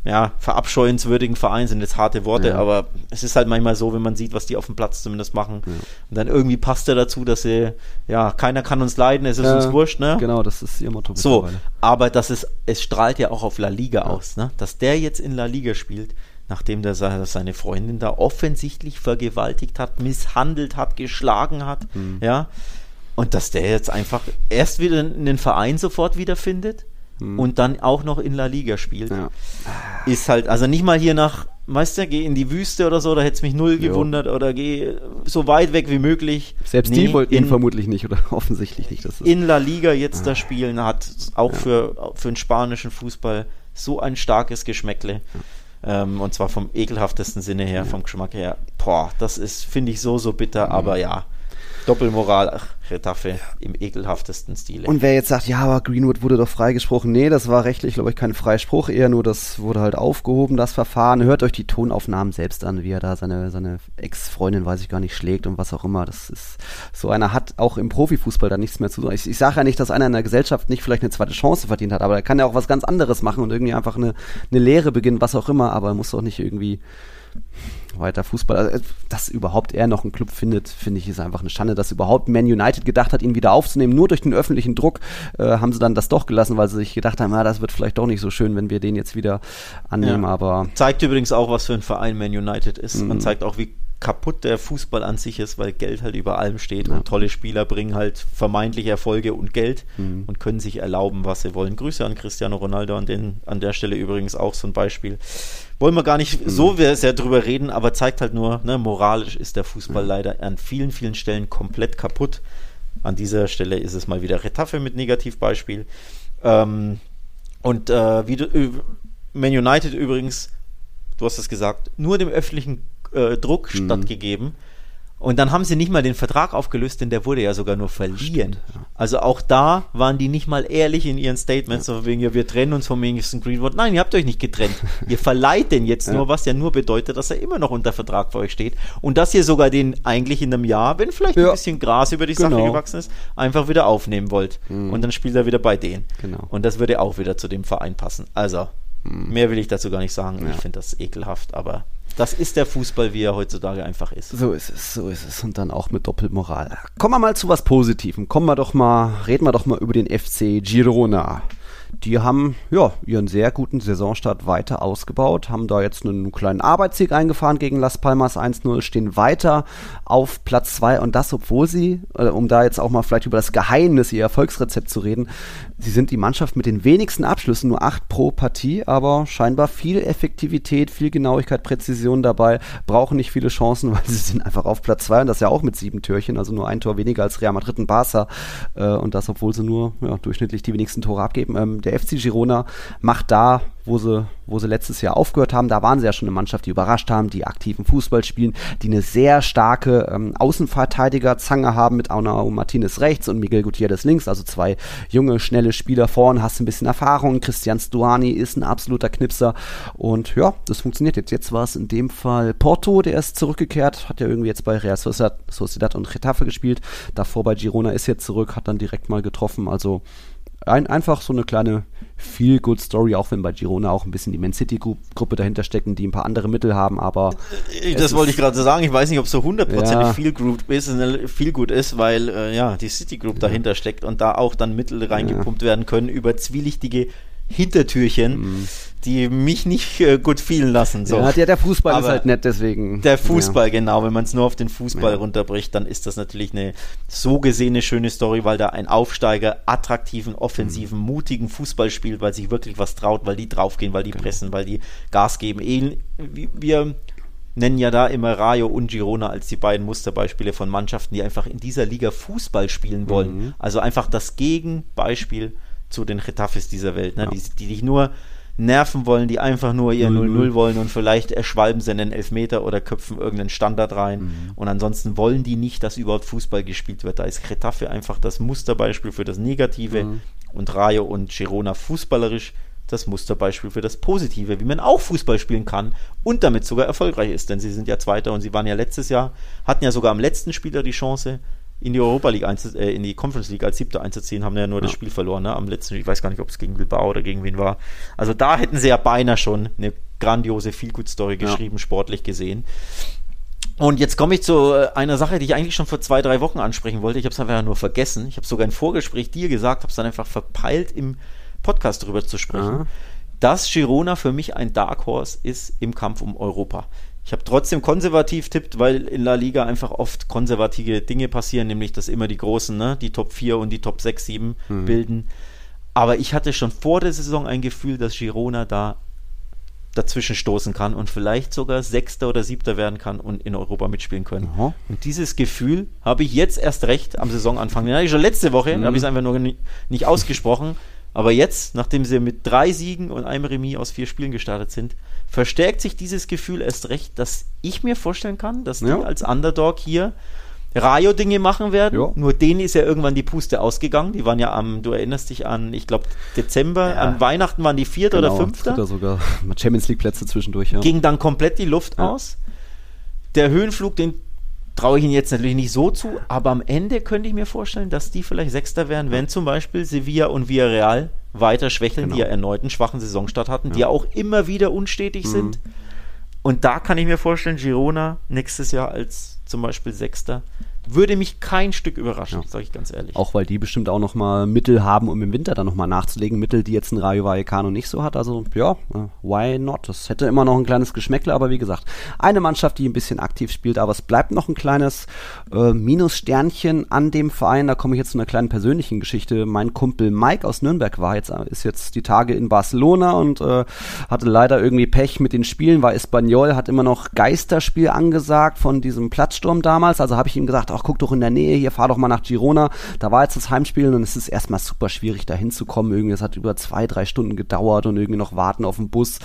ja, verabscheuenswürdigen Verein sind jetzt harte Worte, Ja. aber es ist halt manchmal so, wenn man sieht, was die auf dem Platz zumindest machen. Und dann irgendwie passt er dazu, dass sie, ja, keiner kann uns leiden, es ist Ja, uns wurscht, ne? Genau, das ist ihr Motto So, aber das ist, es strahlt ja auch auf La Liga aus, ne? Dass der jetzt in La Liga spielt, nachdem der se- seine Freundin da offensichtlich vergewaltigt hat, misshandelt hat, geschlagen hat, Mhm. ja. Und dass der jetzt einfach erst wieder in den Verein sofort wiederfindet und dann auch noch in La Liga spielt, Mhm. Ja. ist halt, also nicht mal hier nach, weißt du, geh in die Wüste oder so, da hätte es mich null Jo. gewundert oder geh so weit weg wie möglich. Selbst Nee, die wollten ihn vermutlich nicht oder offensichtlich nicht. Das ist, in La Liga jetzt da spielen, hat auch für, für den spanischen Fußball so ein starkes Geschmäckle. Ähm, und zwar vom ekelhaftesten Sinne her, vom Geschmack her. Boah, das ist, finde ich, so, so bitter, Mhm. aber ja. Doppelmoral, ach, Retafe im ekelhaftesten Stile. Und wer jetzt sagt, ja, aber Greenwood wurde doch freigesprochen, nee, das war rechtlich, glaube ich, kein Freispruch, eher nur, das wurde halt aufgehoben, das Verfahren. Hört euch die Tonaufnahmen selbst an, wie er da seine, seine Ex-Freundin, weiß ich gar nicht, schlägt und was auch immer. Das ist, so einer hat auch im Profifußball da nichts mehr zu tun. Ich, ich sage ja nicht, dass einer in der Gesellschaft nicht vielleicht eine zweite Chance verdient hat, aber er kann ja auch was ganz anderes machen und irgendwie einfach eine, eine Lehre beginnen, was auch immer, aber er muss doch nicht irgendwie weiter Fußball. Also, dass überhaupt er noch einen Club findet, finde ich, ist einfach eine Schande. Dass überhaupt Man United gedacht hat, ihn wieder aufzunehmen. Nur durch den öffentlichen Druck äh, haben sie dann das doch gelassen, weil sie sich gedacht haben, ja, das wird vielleicht doch nicht so schön, wenn wir den jetzt wieder annehmen. Ja. Aber Zeigt übrigens auch, was für ein Verein Man United ist Mhm. und zeigt auch, wie kaputt der Fußball an sich ist, weil Geld halt über allem steht und tolle Spieler bringen halt vermeintlich Erfolge und Geld Mhm. und können sich erlauben, was sie wollen. Grüße an Cristiano Ronaldo an, den, an der Stelle übrigens auch so ein Beispiel. Wollen wir gar nicht Mhm. so sehr drüber reden, aber zeigt halt nur, ne, moralisch ist der Fußball leider an vielen, vielen Stellen komplett kaputt. An dieser Stelle ist es mal wieder Retafe mit Negativbeispiel. Ähm, und äh, wie du, Man United übrigens, du hast es gesagt, nur dem öffentlichen äh, Druck Mhm. stattgegeben. Und dann haben sie nicht mal den Vertrag aufgelöst, denn der wurde ja sogar nur verliehen. Also auch da waren die nicht mal ehrlich in ihren Statements, so wegen, ja, wir trennen uns von Mason Greenwood. Nein, ihr habt euch nicht getrennt. ihr verleiht den jetzt Ja. nur, was ja nur bedeutet, dass er immer noch unter Vertrag für euch steht. Und dass ihr sogar den eigentlich in einem Jahr, wenn vielleicht ein Ja. bisschen Gras über die Sache Genau. gewachsen ist, einfach wieder aufnehmen wollt. Und dann spielt er wieder bei denen. Genau. Und das würde auch wieder zu dem Verein passen. Also, mehr will ich dazu gar nicht sagen. Ja. Ich finde das ekelhaft, aber das ist der Fußball, wie er heutzutage einfach ist. So ist es, so ist es. Und dann auch mit Doppelmoral. Kommen wir mal zu was Positivem. Kommen wir doch mal, reden wir doch mal über den FC Girona. Die haben ja ihren sehr guten Saisonstart weiter ausgebaut, haben da jetzt einen kleinen Arbeitssieg eingefahren gegen Las Palmas 1-0, stehen weiter auf Platz 2 und das, obwohl sie, äh, um da jetzt auch mal vielleicht über das Geheimnis, ihr Erfolgsrezept zu reden, sie sind die Mannschaft mit den wenigsten Abschlüssen, nur 8 pro Partie, aber scheinbar viel Effektivität, viel Genauigkeit, Präzision dabei, brauchen nicht viele Chancen, weil sie sind einfach auf Platz 2 und das ja auch mit sieben Türchen, also nur ein Tor weniger als Real Madrid und Barca. Äh, und das, obwohl sie nur ja, durchschnittlich die wenigsten Tore abgeben. Ähm, der FC Girona macht da, wo sie, wo sie letztes Jahr aufgehört haben, da waren sie ja schon eine Mannschaft, die überrascht haben, die aktiven Fußball spielen, die eine sehr starke ähm, Außenverteidiger-Zange haben mit Aunao Martinez rechts und Miguel Gutierrez links, also zwei junge, schnelle Spieler vorn, hast ein bisschen Erfahrung, Christian Stuani ist ein absoluter Knipser. Und ja, das funktioniert jetzt. Jetzt war es in dem Fall Porto, der ist zurückgekehrt, hat ja irgendwie jetzt bei Real Sociedad, Sociedad und Getafe gespielt, davor bei Girona ist jetzt zurück, hat dann direkt mal getroffen, also ein, einfach so eine kleine Feel-Good-Story, auch wenn bei Girona auch ein bisschen die Man City-Gruppe dahinter stecken, die ein paar andere Mittel haben, aber Das wollte ich gerade so sagen. Ich weiß nicht, ob es so hundertprozentig Ja. ist, äh, gut ist, weil äh, ja die City Group dahinter steckt und da auch dann Mittel reingepumpt werden können über zwielichtige Hintertürchen, die mich nicht äh, gut fühlen lassen. So. Ja, der, Fußball Aber ist halt nett, deswegen. Der Fußball, genau. Wenn man es nur auf den Fußball Ja. runterbricht, dann ist das natürlich eine so gesehene schöne Story, weil da ein Aufsteiger attraktiven, offensiven, Mhm. mutigen Fußball spielt, weil sich wirklich was traut, weil die draufgehen, weil die Genau. pressen, weil die Gas geben. Ähn- wie- Wir nennen ja da immer Rayo und Girona als die beiden Musterbeispiele von Mannschaften, die einfach in dieser Liga Fußball spielen wollen. Mhm. Also einfach das Gegenbeispiel zu den Retafes dieser Welt, ne? die, die dich nur nerven wollen, die einfach nur ihr 0-0 wollen und vielleicht erschwalben sie einen Elfmeter oder köpfen irgendeinen Standard rein. Und ansonsten wollen die nicht, dass überhaupt Fußball gespielt wird. Da ist Retafe einfach das Musterbeispiel für das Negative und Rayo und Girona fußballerisch das Musterbeispiel für das Positive, wie man auch Fußball spielen kann und damit sogar erfolgreich ist, denn sie sind ja Zweiter und sie waren ja letztes Jahr, hatten ja sogar am letzten Spieler die Chance, in die Europa League, einzu äh, in die Conference League als Siebter einzuziehen, haben ja nur das Spiel verloren, ne? Am letzten, ich weiß gar nicht, ob es gegen Bilbao oder gegen wen war. Also da hätten sie ja beinahe schon eine grandiose Feelgood-Story Ja. geschrieben, sportlich gesehen. Und jetzt komme ich zu äh, einer Sache, die ich eigentlich schon vor zwei, drei Wochen ansprechen wollte. Ich habe es einfach nur vergessen. Ich habe sogar im Vorgespräch dir gesagt, habe es dann einfach verpeilt, im Podcast darüber zu sprechen, Aha. dass Girona für mich ein Dark Horse ist im Kampf um Europa. Ich habe trotzdem konservativ tippt, weil in La Liga einfach oft konservative Dinge passieren, nämlich dass immer die Großen, ne, die Top 4 und die Top 6, 7 bilden. Aber ich hatte schon vor der Saison ein Gefühl, dass Girona da dazwischen stoßen kann und vielleicht sogar Sechster oder Siebter werden kann und in Europa mitspielen können. Aha. Und dieses Gefühl habe ich jetzt erst recht am Saisonanfang. Den hatte ich schon letzte Woche, da habe ich es einfach nur nicht ausgesprochen. Aber jetzt, nachdem sie mit drei Siegen und einem Remis aus vier Spielen gestartet sind, verstärkt sich dieses Gefühl erst recht, dass ich mir vorstellen kann, dass die Ja. als Underdog hier Rayo-Dinge machen werden. Ja. Nur denen ist ja irgendwann die Puste ausgegangen. Die waren ja am, du erinnerst dich an, ich glaube, Dezember, Ja. an Weihnachten waren die Vierter oder Fünfter Dritter sogar. Champions League Plätze zwischendurch, ja. ging dann komplett die Luft Ja. aus. Der Höhenflug, den traue ich ihnen jetzt natürlich nicht so zu, aber am Ende könnte ich mir vorstellen, dass die vielleicht Sechster werden, wenn zum Beispiel Sevilla und Villarreal weiter schwächeln, Genau. die ja erneut einen schwachen Saisonstart hatten, die ja auch immer wieder unstetig Mhm. sind. Und da kann ich mir vorstellen, Girona nächstes Jahr als zum Beispiel Sechster würde mich kein Stück überraschen, Ja. sage ich ganz ehrlich. Auch weil die bestimmt auch nochmal Mittel haben, um im Winter dann nochmal nachzulegen. Mittel, die jetzt ein Rayo Vallecano nicht so hat. Also ja, äh, why not? Das hätte immer noch ein kleines Geschmäckle, aber wie gesagt, eine Mannschaft, die ein bisschen aktiv spielt, aber es bleibt noch ein kleines äh, Minussternchen an dem Verein. Da komme ich jetzt zu einer kleinen persönlichen Geschichte. Mein Kumpel Mike aus Nürnberg war jetzt, äh, ist jetzt die Tage in Barcelona und äh, hatte leider irgendwie Pech mit den Spielen, war Espanyol, hat immer noch Geisterspiel angesagt von diesem Platzsturm damals. Also habe ich ihm gesagt, ach guck doch in der Nähe hier, fahr doch mal nach Girona. Da war jetzt das Heimspiel und es ist erstmal super schwierig da hinzukommen. Irgendwie, es hat über zwei, drei Stunden gedauert und irgendwie noch warten auf den Bus.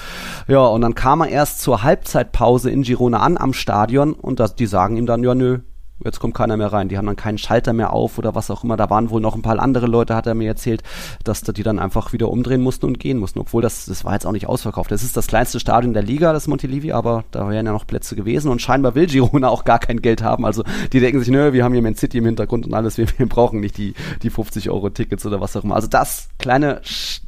Ja, und dann kam er erst zur Halbzeitpause in Girona an am Stadion und das, die sagen ihm dann, ja nö, Jetzt kommt keiner mehr rein. Die haben dann keinen Schalter mehr auf oder was auch immer. Da waren wohl noch ein paar andere Leute, hat er mir erzählt, dass da die dann einfach wieder umdrehen mussten und gehen mussten. Obwohl das, das war jetzt auch nicht ausverkauft. Das ist das kleinste Stadion der Liga, das Montilivi, aber da wären ja noch Plätze gewesen und scheinbar will Girona auch gar kein Geld haben. Also die denken sich, nö, wir haben hier Man City im Hintergrund und alles, wir, wir brauchen nicht die, die 50 Euro Tickets oder was auch immer. Also das kleine,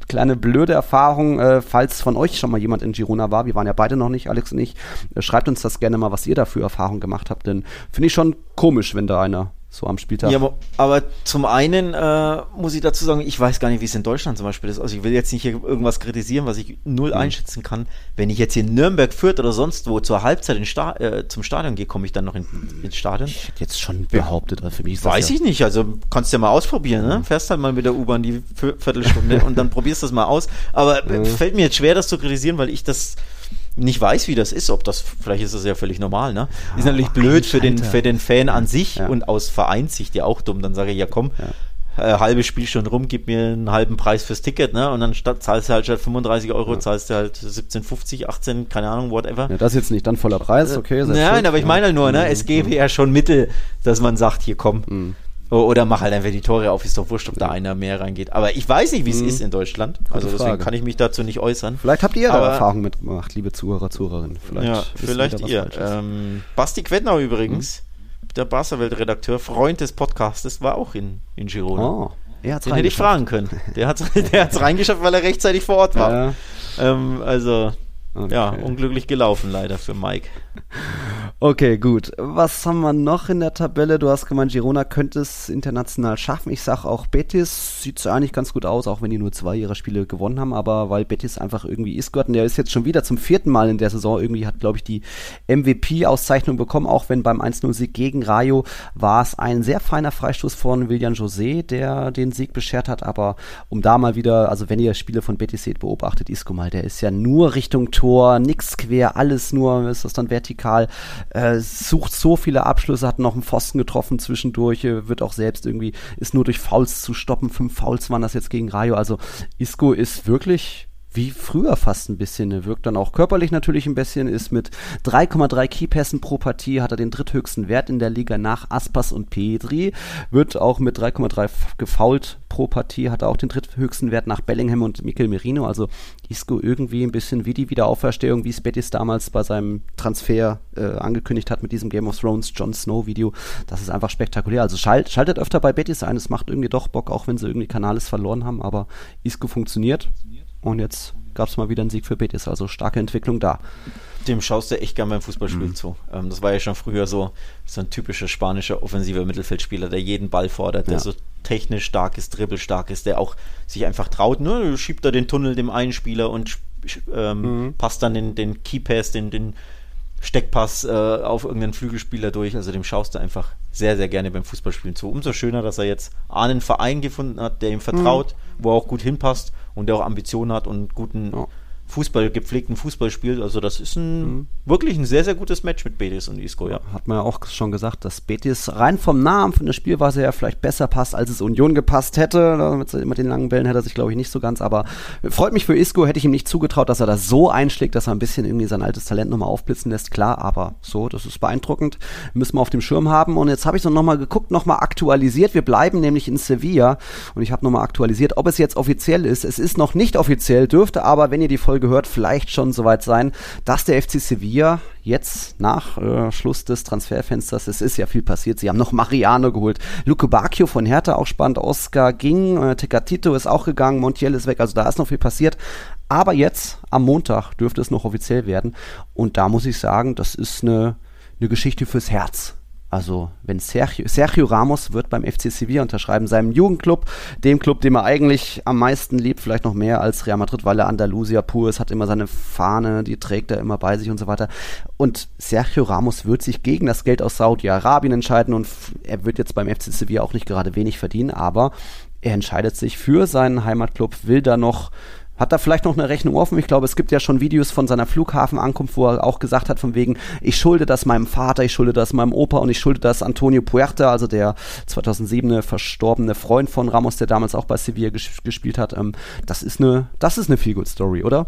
kleine blöde Erfahrung, äh, falls von euch schon mal jemand in Girona war. Wir waren ja beide noch nicht, Alex und ich. Äh, schreibt uns das gerne mal, was ihr da für Erfahrungen gemacht habt, denn finde ich schon komisch, wenn da einer so am Spieltag. Ja, aber, aber zum einen äh, muss ich dazu sagen, ich weiß gar nicht, wie es in Deutschland zum Beispiel ist. Also ich will jetzt nicht hier irgendwas kritisieren, was ich null einschätzen kann. Wenn ich jetzt hier in Nürnberg, Fürth oder sonst wo zur Halbzeit in Sta äh, zum Stadion gehe, komme ich dann noch in, ins Stadion? ich hätte jetzt schon behauptet, also für mich ist das Weiß ja, ich nicht, also kannst ja mal ausprobieren, ne? Fährst halt mal mit der U-Bahn die Viertelstunde und dann probierst das mal aus. Aber äh, fällt mir jetzt schwer, das zu kritisieren, weil ich das nicht weiß, wie das ist, ob das, vielleicht ist das ja völlig normal, ne? ist natürlich aber blöd für den, für den Fan an sich Ja. und aus Vereinssicht ja auch dumm. Dann sage ich, ja komm, äh, halbes Spiel schon rum, gib mir einen halben Preis fürs Ticket, ne? Und dann statt, zahlst du halt statt 35 Euro, zahlst du halt 17,50, 18, keine Ahnung, whatever. ja, das ist jetzt nicht dann voller Preis, okay. selbst Nein, schuld, aber ich ja. meine halt nur, ne, es gäbe ja schon Mittel, dass man sagt, hier komm. Mhm. Oder mach halt einfach die Tore auf, ist doch wurscht, ob da einer mehr reingeht. Aber ich weiß nicht, wie es ist in Deutschland. Also deswegen Mhm. Frage. kann ich mich dazu nicht äußern. Vielleicht habt ihr da Aber- Erfahrung mitgemacht, liebe Zuhörer, Zuhörerinnen. Vielleicht ja, vielleicht ihr. Ähm, Basti Quettner übrigens, der Barca-Welt-Redakteur, Freund des Podcastes, war auch in, in Girona. Oh, er Den hätte ich fragen können. Der hat es der hat's reingeschafft, weil er rechtzeitig vor Ort war. Ja, Ähm, also, okay. ja, unglücklich gelaufen leider für Mike. Okay, gut. Was haben wir noch in der Tabelle? Du hast gemeint, Girona könnte es international schaffen. Ich sage auch, Betis. Sieht so eigentlich ganz gut aus, auch wenn die nur zwei ihrer Spiele gewonnen haben, aber weil Betis einfach irgendwie ist Gott und der ist jetzt schon wieder zum vierten Mal in der Saison. Irgendwie hat, glaube ich, die MVP-Auszeichnung bekommen, auch wenn beim 1-0-Sieg gegen Rayo war es ein sehr feiner Freistoß von William José, der den Sieg beschert hat, aber um da mal wieder, also wenn ihr Spiele von Betis seht, beobachtet Isco mal, der ist ja nur Richtung Tor, nix quer, alles nur, ist das dann vertikal äh, sucht so viele Abschlüsse, hat noch einen Pfosten getroffen zwischendurch, äh, wird auch selbst irgendwie, ist nur durch Fouls zu stoppen. Fünf Fouls waren das jetzt gegen Rayo. Also Isco ist wirklich wie früher fast ein bisschen. Er wirkt dann auch körperlich natürlich ein bisschen, ist mit 3,3 Keypässen pro Partie, hat er den dritthöchsten Wert in der Liga nach Aspas und Pedri, wird auch mit 3,3 gefault pro Partie, hat er auch den dritthöchsten Wert nach Bellingham und Mikel Merino. Also Isco irgendwie ein bisschen wie die Wiederauferstehung, wie es Betis damals bei seinem Transfer äh, angekündigt hat mit diesem Game of Thrones Jon Snow Video. Das ist einfach spektakulär. Also schalt, schaltet öfter bei Betis ein, es macht irgendwie doch Bock, auch wenn sie irgendwie Kanales verloren haben, aber Isco funktioniert. Und jetzt gab es mal wieder einen Sieg für Betis, also starke Entwicklung da. Dem schaust du echt gern beim Fußballspiel mhm. zu. Ähm, das war ja schon früher so, so ein typischer spanischer offensiver Mittelfeldspieler, der jeden Ball fordert, der ja. so technisch stark ist, dribbelstark ist, der auch sich einfach traut. Nur ne, schiebt er den Tunnel dem einen Spieler und ähm, mhm. passt dann den, den Keypass, den, den Steckpass äh, auf irgendeinen Flügelspieler durch. Also dem schaust du einfach sehr, sehr gerne beim Fußballspielen zu. Umso schöner, dass er jetzt einen Verein gefunden hat, der ihm vertraut, mhm. Wo er auch gut hinpasst und der auch Ambitionen hat und guten ja. Fußball, gepflegten Fußball spielt. Also das ist ein mhm. wirklich ein sehr, sehr gutes Match mit Betis und Isco, ja. Hat man ja auch schon gesagt, dass Betis rein vom Namen, von der Spielweise her vielleicht besser passt, als es Union gepasst hätte. Mit, mit den langen Bällen hätte er sich, glaube ich, nicht so ganz. Aber freut mich für Isco, hätte ich ihm nicht zugetraut, dass er das so einschlägt, dass er ein bisschen irgendwie sein altes Talent nochmal aufblitzen lässt. Klar, aber so, das ist beeindruckend. Müssen wir auf dem Schirm haben. Und jetzt habe ich so nochmal geguckt, nochmal aktualisiert. Wir bleiben nämlich in Sevilla. Und ich habe nochmal aktualisiert, ob es jetzt offiziell ist. Es ist noch nicht offiziell, dürfte aber, wenn ihr die Folge hört, vielleicht schon soweit sein, dass der FC Sevilla jetzt nach äh, Schluss des Transferfensters, es ist ja viel passiert, sie haben noch Mariano geholt, Luke Bacchio von Hertha auch spannend, Oscar ging, äh, Tecatito ist auch gegangen, Montiel ist weg, also da ist noch viel passiert. Aber jetzt am Montag dürfte es noch offiziell werden und da muss ich sagen, das ist eine, eine Geschichte fürs Herz. Also, wenn Sergio, Sergio Ramos wird beim FC Sevilla unterschreiben, seinem Jugendclub, dem Club, dem er eigentlich am meisten liebt, vielleicht noch mehr als Real Madrid, weil er Andalusia pur ist, hat immer seine Fahne, die trägt er immer bei sich und so weiter. Und Sergio Ramos wird sich gegen das Geld aus Saudi-Arabien entscheiden und er wird jetzt beim FC Sevilla auch nicht gerade wenig verdienen, aber er entscheidet sich für seinen Heimatclub, will da noch hat da vielleicht noch eine Rechnung offen? Ich glaube, es gibt ja schon Videos von seiner Flughafenankunft, wo er auch gesagt hat, von wegen, ich schulde das meinem Vater, ich schulde das meinem Opa und ich schulde das Antonio Puerta, also der 2007 verstorbene Freund von Ramos, der damals auch bei Sevilla ges gespielt hat. Ähm, das ist eine, das ist eine Feel-Good-Story, oder?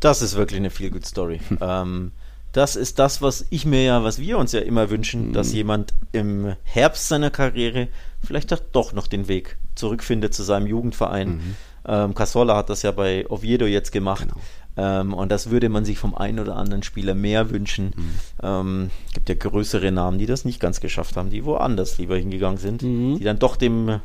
Das ist wirklich eine Feel-Good-Story. Hm. Ähm, das ist das, was ich mir ja, was wir uns ja immer wünschen, mhm. dass jemand im Herbst seiner Karriere vielleicht doch noch den Weg zurückfindet zu seinem Jugendverein. Mhm ähm, Casola hat das ja bei Oviedo jetzt gemacht. Genau. Ähm, und das würde man sich vom einen oder anderen Spieler mehr wünschen. Mhm. Ähm, gibt ja größere Namen, die das nicht ganz geschafft haben, die woanders lieber hingegangen sind, mhm. die dann doch dem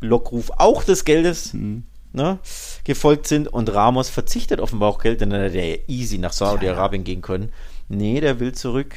Lockruf auch des Geldes mhm. ne, gefolgt sind. Und Ramos verzichtet offenbar auch Geld, denn er hätte ja easy nach Saudi-Arabien ja. gehen können. Nee, der will zurück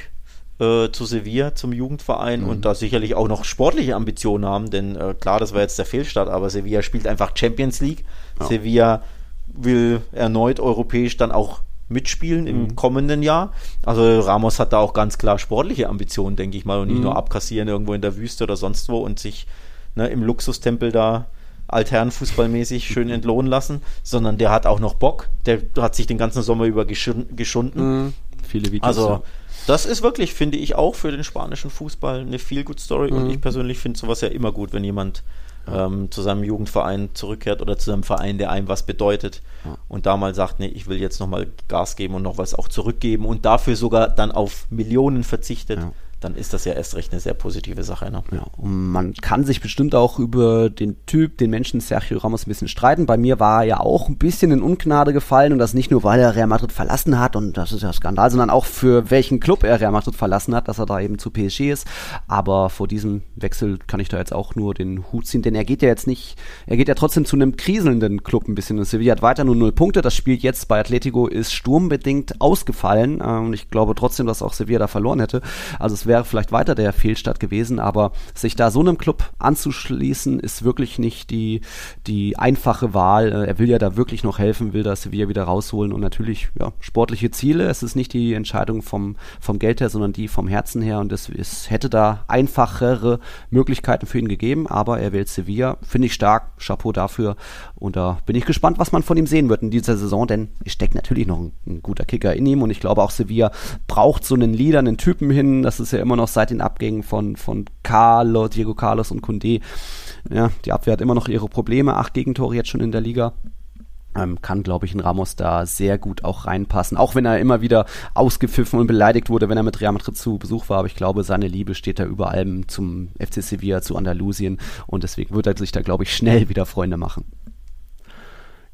äh, zu Sevilla, zum Jugendverein mhm. und da sicherlich auch noch sportliche Ambitionen haben, denn äh, klar, das war jetzt der Fehlstart, aber Sevilla spielt einfach Champions League. Ja. Sevilla will erneut europäisch dann auch mitspielen im mhm. kommenden Jahr. Also Ramos hat da auch ganz klar sportliche Ambitionen, denke ich mal, und nicht mhm. nur abkassieren irgendwo in der Wüste oder sonst wo und sich ne, im Luxustempel da altherrenfußballmäßig schön entlohnen lassen, sondern der hat auch noch Bock. Der hat sich den ganzen Sommer über geschunden. Mhm. Viele Videos. Also ja das ist wirklich, finde ich, auch für den spanischen Fußball eine viel good Story. Mhm. Und ich persönlich finde sowas ja immer gut, wenn jemand ähm, zu seinem Jugendverein zurückkehrt oder zu einem Verein, der einem was bedeutet ja. und da mal sagt, nee, ich will jetzt nochmal Gas geben und noch was auch zurückgeben und dafür sogar dann auf Millionen verzichtet. Ja. Dann ist das ja erst recht eine sehr positive Sache. Ne? Ja, und man kann sich bestimmt auch über den Typ, den Menschen Sergio Ramos ein bisschen streiten. Bei mir war er ja auch ein bisschen in Ungnade gefallen und das nicht nur, weil er Real Madrid verlassen hat und das ist ja Skandal, sondern auch für welchen Club er Real Madrid verlassen hat, dass er da eben zu PSG ist. Aber vor diesem Wechsel kann ich da jetzt auch nur den Hut ziehen, denn er geht ja jetzt nicht, er geht ja trotzdem zu einem kriselnden Club ein bisschen. Und Sevilla hat weiter nur null Punkte. Das Spiel jetzt bei Atletico ist sturmbedingt ausgefallen äh, und ich glaube trotzdem, dass auch Sevilla da verloren hätte. Also es wäre vielleicht weiter der Fehlstart gewesen, aber sich da so einem Club anzuschließen, ist wirklich nicht die, die einfache Wahl. Äh, er will ja da wirklich noch helfen, will das Sevilla wieder rausholen und natürlich ja, sportliche Ziele. Es ist nicht die Entscheidung vom, vom Geld her, sondern die vom Herzen her und es, es hätte da einfachere Möglichkeiten für ihn gegeben, aber er wählt Sevilla. Finde ich stark. Chapeau dafür. Und da bin ich gespannt, was man von ihm sehen wird in dieser Saison, denn es steckt natürlich noch ein, ein guter Kicker in ihm und ich glaube auch Sevilla braucht so einen Leader, einen Typen hin. Das ist ja immer noch seit den Abgängen von, von Carlo, Diego Carlos und Kunde. Ja, die Abwehr hat immer noch ihre Probleme. Acht Gegentore jetzt schon in der Liga. Ähm, kann, glaube ich, in Ramos da sehr gut auch reinpassen. Auch wenn er immer wieder ausgepfiffen und beleidigt wurde, wenn er mit Real Madrid zu Besuch war. Aber ich glaube, seine Liebe steht da über allem zum FC Sevilla, zu Andalusien. Und deswegen wird er sich da, glaube ich, schnell wieder Freunde machen.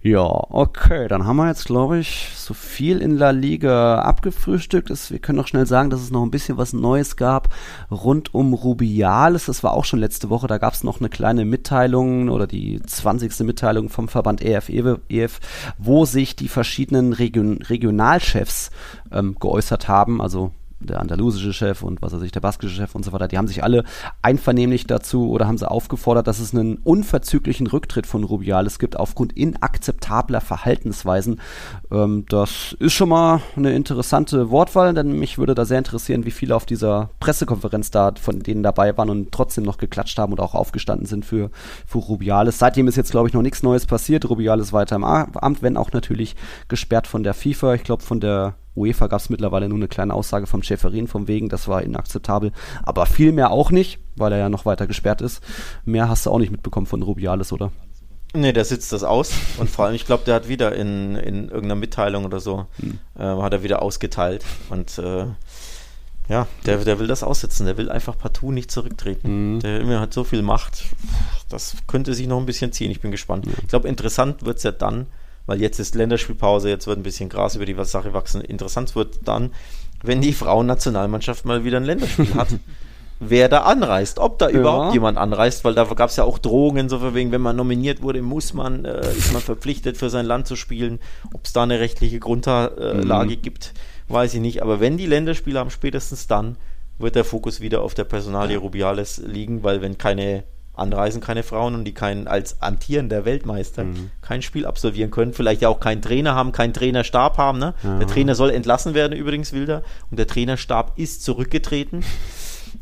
Ja, okay, dann haben wir jetzt, glaube ich, so viel in La Liga abgefrühstückt. Es, wir können noch schnell sagen, dass es noch ein bisschen was Neues gab rund um Rubiales. Das war auch schon letzte Woche. Da gab es noch eine kleine Mitteilung oder die 20. Mitteilung vom Verband EF, EF wo sich die verschiedenen Region, Regionalchefs ähm, geäußert haben. Also der andalusische Chef und was weiß ich, der baskische Chef und so weiter, die haben sich alle einvernehmlich dazu oder haben sie aufgefordert, dass es einen unverzüglichen Rücktritt von Rubiales gibt aufgrund inakzeptabler Verhaltensweisen. Ähm, das ist schon mal eine interessante Wortwahl, denn mich würde da sehr interessieren, wie viele auf dieser Pressekonferenz da von denen dabei waren und trotzdem noch geklatscht haben und auch aufgestanden sind für, für Rubiales. Seitdem ist jetzt, glaube ich, noch nichts Neues passiert. Rubiales weiter im Amt, wenn auch natürlich gesperrt von der FIFA. Ich glaube, von der UEFA gab es mittlerweile nur eine kleine Aussage vom Schäferin, vom wegen, das war inakzeptabel. Aber viel mehr auch nicht, weil er ja noch weiter gesperrt ist. Mehr hast du auch nicht mitbekommen von Rubiales, oder? Nee, der sitzt das aus und vor allem, ich glaube, der hat wieder in, in irgendeiner Mitteilung oder so, hm. äh, hat er wieder ausgeteilt und äh, ja, der, der will das aussitzen, der will einfach partout nicht zurücktreten. Mhm. Der hat so viel Macht, das könnte sich noch ein bisschen ziehen, ich bin gespannt. Ich glaube, interessant wird es ja dann, weil jetzt ist Länderspielpause, jetzt wird ein bisschen Gras über die Sache wachsen. Interessant wird dann, wenn die Frauennationalmannschaft mal wieder ein Länderspiel hat. wer da anreist, ob da ja. überhaupt jemand anreist, weil da gab es ja auch Drohungen, so wegen, wenn man nominiert wurde, muss man, äh, ist man verpflichtet für sein Land zu spielen. Ob es da eine rechtliche Grundlage mhm. gibt, weiß ich nicht. Aber wenn die Länderspiele haben, spätestens dann wird der Fokus wieder auf der Personalie Rubiales liegen, weil wenn keine anreisen keine Frauen und die kein, als amtierender Weltmeister mhm. kein Spiel absolvieren können, vielleicht ja auch keinen Trainer haben, keinen Trainerstab haben. Ne? Ja. Der Trainer soll entlassen werden übrigens, Wilder, und der Trainerstab ist zurückgetreten.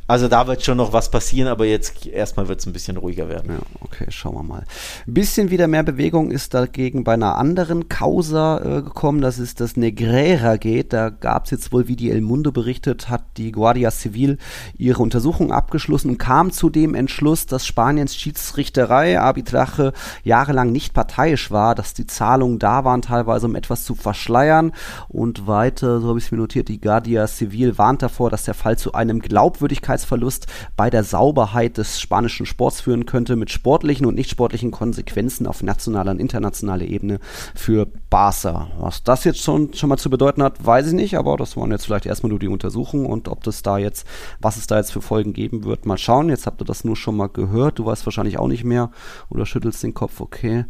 Also da wird schon noch was passieren, aber jetzt erstmal wird es ein bisschen ruhiger werden. Ja, okay, schauen wir mal. Ein bisschen wieder mehr Bewegung ist dagegen bei einer anderen Causa äh, gekommen, das ist das Negrera geht. Da gab es jetzt wohl, wie die El Mundo berichtet, hat die Guardia Civil ihre Untersuchung abgeschlossen und kam zu dem Entschluss, dass Spaniens Schiedsrichterei, Arbitrache, jahrelang nicht parteiisch war, dass die Zahlungen da waren, teilweise um etwas zu verschleiern. Und weiter, so habe ich es mir notiert, die Guardia Civil warnt davor, dass der Fall zu einem Glaubwürdigkeit Glaubwürdigkeitsverlust bei der Sauberheit des spanischen Sports führen könnte, mit sportlichen und nicht sportlichen Konsequenzen auf nationaler und internationaler Ebene für Barca. Was das jetzt schon, schon mal zu bedeuten hat, weiß ich nicht, aber das waren jetzt vielleicht erstmal nur die Untersuchungen und ob das da jetzt, was es da jetzt für Folgen geben wird, mal schauen. Jetzt habt ihr das nur schon mal gehört, du weißt wahrscheinlich auch nicht mehr oder schüttelst den Kopf, okay.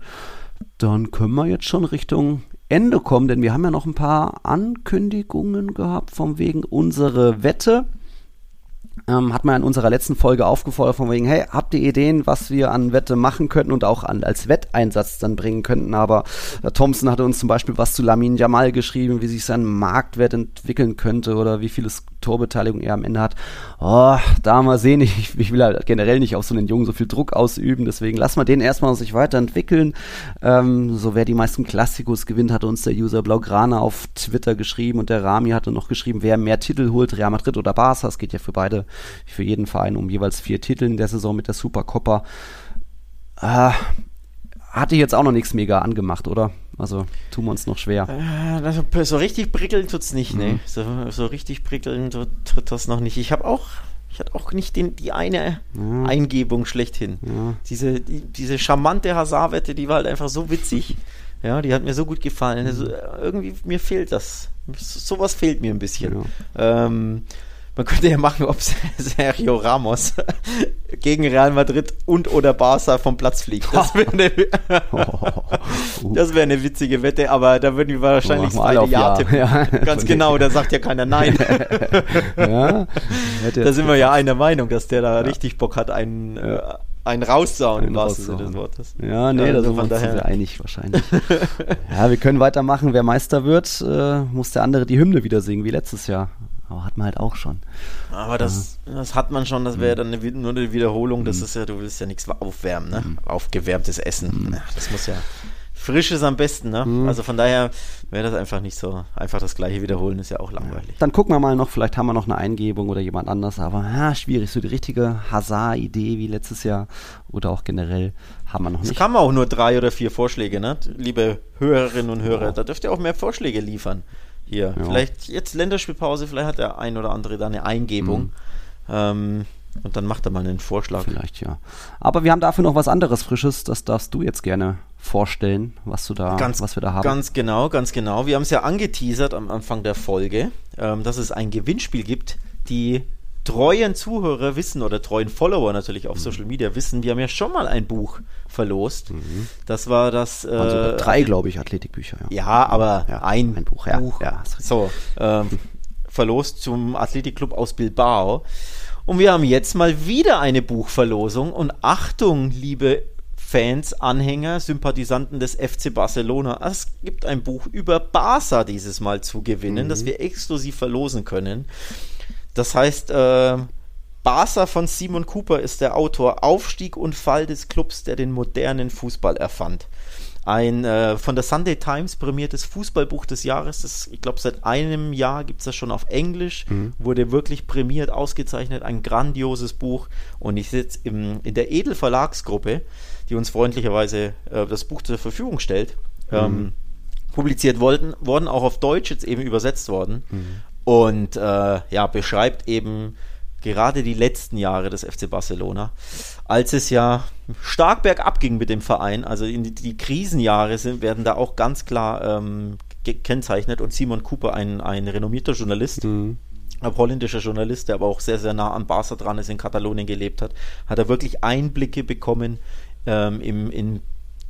Dann können wir jetzt schon Richtung Ende kommen, denn wir haben ja noch ein paar Ankündigungen gehabt, von wegen unsere Wette ähm, hat man in unserer letzten Folge aufgefordert von wegen, hey, habt ihr Ideen, was wir an Wette machen könnten und auch an, als Wetteinsatz dann bringen könnten, aber äh, Thompson hatte uns zum Beispiel was zu Lamin Jamal geschrieben, wie sich sein Marktwert entwickeln könnte oder wie viele Torbeteiligung er am Ende hat. Oh, da mal sehen, ich, ich will halt generell nicht auf so einen Jungen so viel Druck ausüben, deswegen lassen wir den erstmal sich weiterentwickeln. Ähm, so wer die meisten Klassikos gewinnt, hatte uns der User Blaugrana auf Twitter geschrieben und der Rami hatte noch geschrieben, wer mehr Titel holt, Real Madrid oder Barca, es geht ja für beide für jeden Verein um jeweils vier Titel in der Saison mit der Supercoppa. Äh, hatte jetzt auch noch nichts mega angemacht, oder? Also tun wir uns noch schwer. Also, so richtig prickeln tut es nicht, ne? Mhm. So, so richtig prickeln tut, tut das noch nicht. Ich habe auch, ich hatte auch nicht den, die eine Ja. Eingebung schlechthin. Ja. Diese, die, diese charmante Hazard-Wette, die war halt einfach so witzig. Ja, die hat mir so gut gefallen. Also, irgendwie, mir fehlt das. So, sowas fehlt mir ein bisschen. Ähm, man könnte ja machen, ob Sergio Ramos gegen Real Madrid und oder Barca vom Platz fliegt. Das wäre eine, wäre eine witzige Wette, aber da würden wir wahrscheinlich Machen wir alle beide auf Ja Ja. tippen. Ja. Ganz genau, da sagt ja keiner Nein. ja. Da sind wir ja einer Meinung, dass der da richtig Bock hat, einen, äh, einen raussauen im wahrsten Sinne des Wortes. Ja, nee, da also sind wir uns einig wahrscheinlich. ja, wir können weitermachen. Wer Meister wird, äh, muss der andere die Hymne wieder singen, wie letztes Jahr. Aber hat man halt auch schon. Aber das, das hat man schon, das wäre dann eine, nur eine Wiederholung. Das ist ja, du willst ja nichts aufwärmen, ne? Aufgewärmtes Essen. Ja, das muss ja frisches am besten, ne? Also von daher wäre das einfach nicht so. Einfach das gleiche wiederholen ist ja auch langweilig. Dann gucken wir mal noch, vielleicht haben wir noch eine Eingebung oder jemand anders, aber ja, schwierig. So die richtige Hazard-Idee wie letztes Jahr oder auch generell haben wir noch Es nicht. kamen auch nur drei oder vier Vorschläge, ne? Liebe Hörerinnen und Hörer, da dürft ihr auch mehr Vorschläge liefern. Hier. Ja. Vielleicht jetzt Länderspielpause, vielleicht hat der ein oder andere da eine Eingebung. Ähm, und dann macht er mal einen Vorschlag. Vielleicht ja. Aber wir haben dafür noch was anderes Frisches. Das darfst du jetzt gerne vorstellen, was du da, Ganz, was wir da haben. Ganz genau, ganz genau. Wir haben es ja angeteasert am Anfang der Folge, ähm, dass es ein Gewinnspiel gibt. Die treuen Zuhörer wissen oder treuen Follower natürlich Mhm. auf Social Media wissen, wir haben ja schon mal ein Buch verlost. Das war das. Äh, also drei, glaube ich, Athletikbücher. Ja. Ja, aber Ja, ein, ein Buch, ja, Buch. ja, so, ähm, verlost zum Athletikclub aus Bilbao. Und wir haben jetzt mal wieder eine Buchverlosung. Und Achtung, liebe Fans, Anhänger, Sympathisanten des FC Barcelona. Es gibt ein Buch über Barca dieses Mal zu gewinnen, das wir exklusiv verlosen können. Das heißt, äh, Barca von Simon Cooper ist der Autor. Aufstieg und Fall des Clubs, der den modernen Fußball erfand. Ein äh, von der Sunday Times prämiertes Fußballbuch des Jahres. Das, ich glaube, seit einem Jahr gibt es das schon auf Englisch. Wurde wirklich prämiert, ausgezeichnet. Ein grandioses Buch. Und ich sitze in der Edel Verlagsgruppe, die uns freundlicherweise äh, das Buch zur Verfügung stellt. Ähm, publiziert worden, worden, auch auf Deutsch jetzt eben übersetzt worden. Und äh, ja, beschreibt eben gerade die letzten Jahre des FC Barcelona, als es ja stark bergab ging mit dem Verein. Also in die, die Krisenjahre sind, werden da auch ganz klar ähm, gekennzeichnet. Und Simon Cooper, ein, ein renommierter Journalist, ein holländischer Journalist, der aber auch sehr, sehr nah an Barca dran ist, in Katalonien gelebt hat, hat er wirklich Einblicke bekommen ähm, im, in,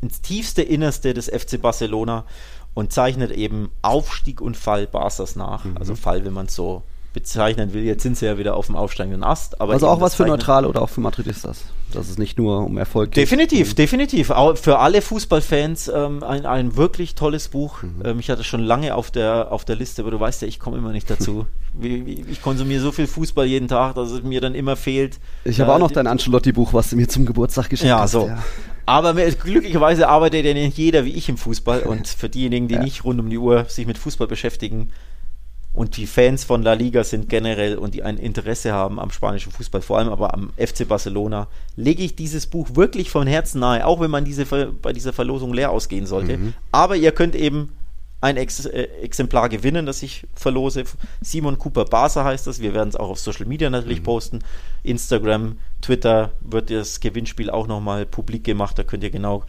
ins tiefste Innerste des FC Barcelona und zeichnet eben Aufstieg und Fall Barcas nach. Also Fall, wenn man es so bezeichnen will. Jetzt sind sie ja wieder auf dem aufsteigenden Ast. Aber Also auch was das für Neutrale oder auch für Madridistas. Dass es nicht nur um Erfolg geht. Definitiv, definitiv. Auch für alle Fußballfans ähm, ein, ein wirklich tolles Buch. Mhm. Ähm, ich hatte schon lange auf der, auf der Liste, aber du weißt ja, ich komme immer nicht dazu. Ich konsumiere so viel Fußball jeden Tag, dass es mir dann immer fehlt. Ich habe äh, auch noch dein Ancelotti-Buch, was du mir zum Geburtstag geschenkt Ja, hast. so. Aber glücklicherweise arbeitet ja nicht jeder wie ich im Fußball. Und für diejenigen, die Ja. nicht rund um die Uhr sich mit Fußball beschäftigen und die Fans von La Liga sind generell und die ein Interesse haben am spanischen Fußball, vor allem aber am FC Barcelona, lege ich dieses Buch wirklich von Herzen nahe, auch wenn man diese, bei dieser Verlosung leer ausgehen sollte. Aber ihr könnt eben ein Ex äh, Exemplar gewinnen, das ich verlose. Simon Cooper Barca heißt das. Wir werden es auch auf Social Media natürlich posten. Instagram, Twitter wird das Gewinnspiel auch nochmal publik gemacht. Da könnt ihr genau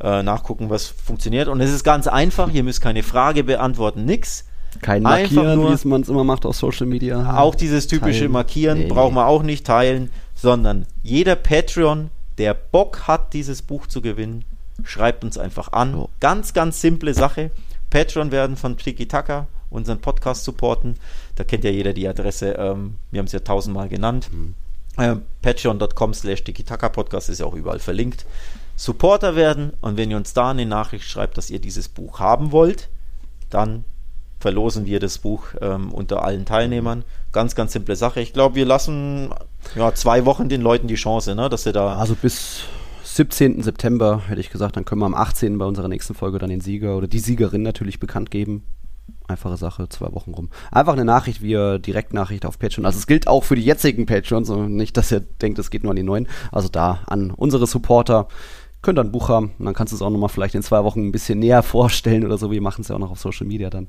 äh, nachgucken, was funktioniert. Und es ist ganz einfach. Ihr müsst keine Frage beantworten, nix. Kein Markieren, wie es man es immer macht auf Social Media. Auch dieses typische Teilen. Markieren Nee. braucht man auch nicht teilen, sondern jeder Patreon, der Bock hat, dieses Buch zu gewinnen, schreibt uns einfach an. Ganz, ganz simple Sache. Patreon werden von Tiki Taka unseren Podcast supporten. Da kennt ja jeder die Adresse. Ähm, wir haben es ja tausendmal genannt. Mhm. Ähm, Patreon.com slash Podcast ist ja auch überall verlinkt. Supporter werden und wenn ihr uns da eine Nachricht schreibt, dass ihr dieses Buch haben wollt, dann verlosen wir das Buch ähm, unter allen Teilnehmern. Ganz, ganz simple Sache. Ich glaube, wir lassen ja, zwei Wochen den Leuten die Chance, ne, dass sie da. Also bis 17. September hätte ich gesagt, dann können wir am 18. bei unserer nächsten Folge dann den Sieger oder die Siegerin natürlich bekannt geben. Einfache Sache, zwei Wochen rum. Einfach eine Nachricht, via Direktnachricht auf Patreon. Also es gilt auch für die jetzigen Patreons, und nicht, dass ihr denkt, es geht nur an die neuen. Also da an unsere Supporter könnt ihr ein Buch haben und dann kannst du es auch nochmal vielleicht in zwei Wochen ein bisschen näher vorstellen oder so. Wir machen es ja auch noch auf Social Media dann.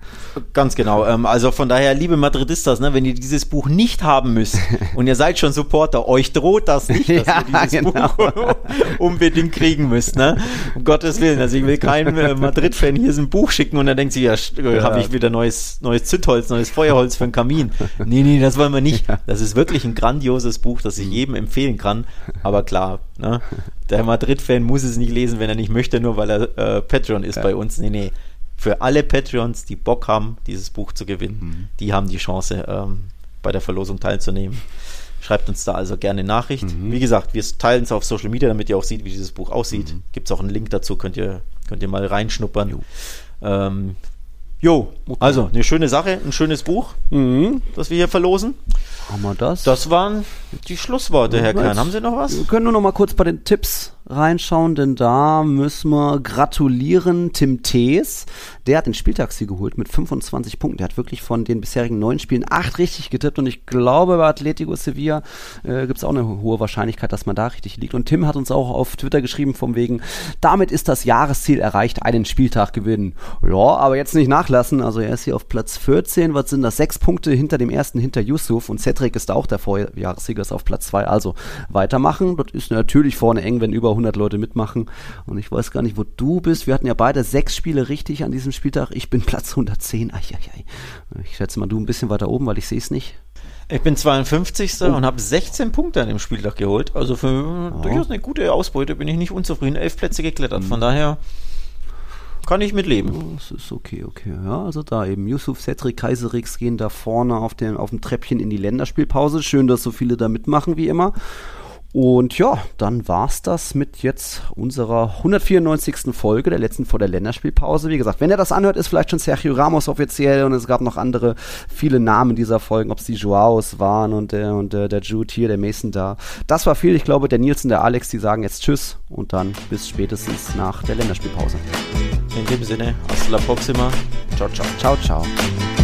Ganz genau. Ähm, also von daher, liebe Madridistas, ne, wenn ihr dieses Buch nicht haben müsst und ihr seid schon Supporter, euch droht das nicht, dass ja, ihr dieses genau. Buch unbedingt kriegen müsst. Ne? Um Gottes Willen. Also ich will keinen äh, Madrid-Fan hier so ein Buch schicken und dann denkt sie, ja, ja. habe ich wieder neues, neues Zündholz, neues Feuerholz für den Kamin. Nee, nee, das wollen wir nicht. Das ist wirklich ein grandioses Buch, das ich mhm. jedem empfehlen kann. Aber klar, ne? der Madrid-Fan muss es nicht lesen, wenn er nicht möchte, nur weil er äh, Patreon ist ja. bei uns. Nee, nee. Für alle Patreons, die Bock haben, dieses Buch zu gewinnen, mhm. die haben die Chance, ähm, bei der Verlosung teilzunehmen. Schreibt uns da also gerne Nachricht. Mhm. Wie gesagt, wir teilen es auf Social Media, damit ihr auch seht, wie dieses Buch aussieht. Mhm. Gibt es auch einen Link dazu, könnt ihr, könnt ihr mal reinschnuppern. Ähm, Jo, also eine schöne Sache, ein schönes Buch, mhm. das wir hier verlosen. Haben wir das? Das waren die Schlussworte, Herr Kern. Haben Sie noch was? Wir können nur noch mal kurz bei den Tipps reinschauen, denn da müssen wir gratulieren Tim Thees. Der hat den Spieltagssieg geholt mit 25 Punkten. Der hat wirklich von den bisherigen neun Spielen acht richtig getippt und ich glaube, bei Atletico Sevilla äh, gibt es auch eine hohe Wahrscheinlichkeit, dass man da richtig liegt. Und Tim hat uns auch auf Twitter geschrieben, vom wegen, damit ist das Jahresziel erreicht, einen Spieltag gewinnen. Ja, aber jetzt nicht nachlassen. Also er ist hier auf Platz 14. Was sind das? Sechs Punkte hinter dem ersten, hinter Yusuf. Und Cedric ist auch der Vorjahressieger, ist auf Platz 2. Also weitermachen. Das ist natürlich vorne eng, wenn über 100 Leute mitmachen. Und ich weiß gar nicht, wo du bist. Wir hatten ja beide sechs Spiele richtig an diesem Spieltag. Ich bin Platz 110. Ai, ai, ai. Ich schätze mal, du ein bisschen weiter oben, weil ich sehe es nicht. Ich bin 52. Oh. und habe 16 Punkte an dem Spieltag geholt. Also für oh. durchaus eine gute Ausbeute bin ich nicht unzufrieden. Elf Plätze geklettert. Von mhm. daher kann ich mitleben. Das ist okay, okay. Ja, also da eben Yusuf, Cedric, Kaiserix gehen da vorne auf dem, auf dem Treppchen in die Länderspielpause. Schön, dass so viele da mitmachen, wie immer. Und ja, dann war's das mit jetzt unserer 194. Folge, der letzten vor der Länderspielpause. Wie gesagt, wenn ihr das anhört, ist vielleicht schon Sergio Ramos offiziell und es gab noch andere, viele Namen dieser Folgen, ob es die Joaos waren und der, und der, der Jude hier, der Mason da. Das war viel. Ich glaube, der Nils und der Alex, die sagen jetzt Tschüss und dann bis spätestens nach der Länderspielpause. In dem Sinne, hasta la próxima. Ciao, ciao. Ciao, ciao.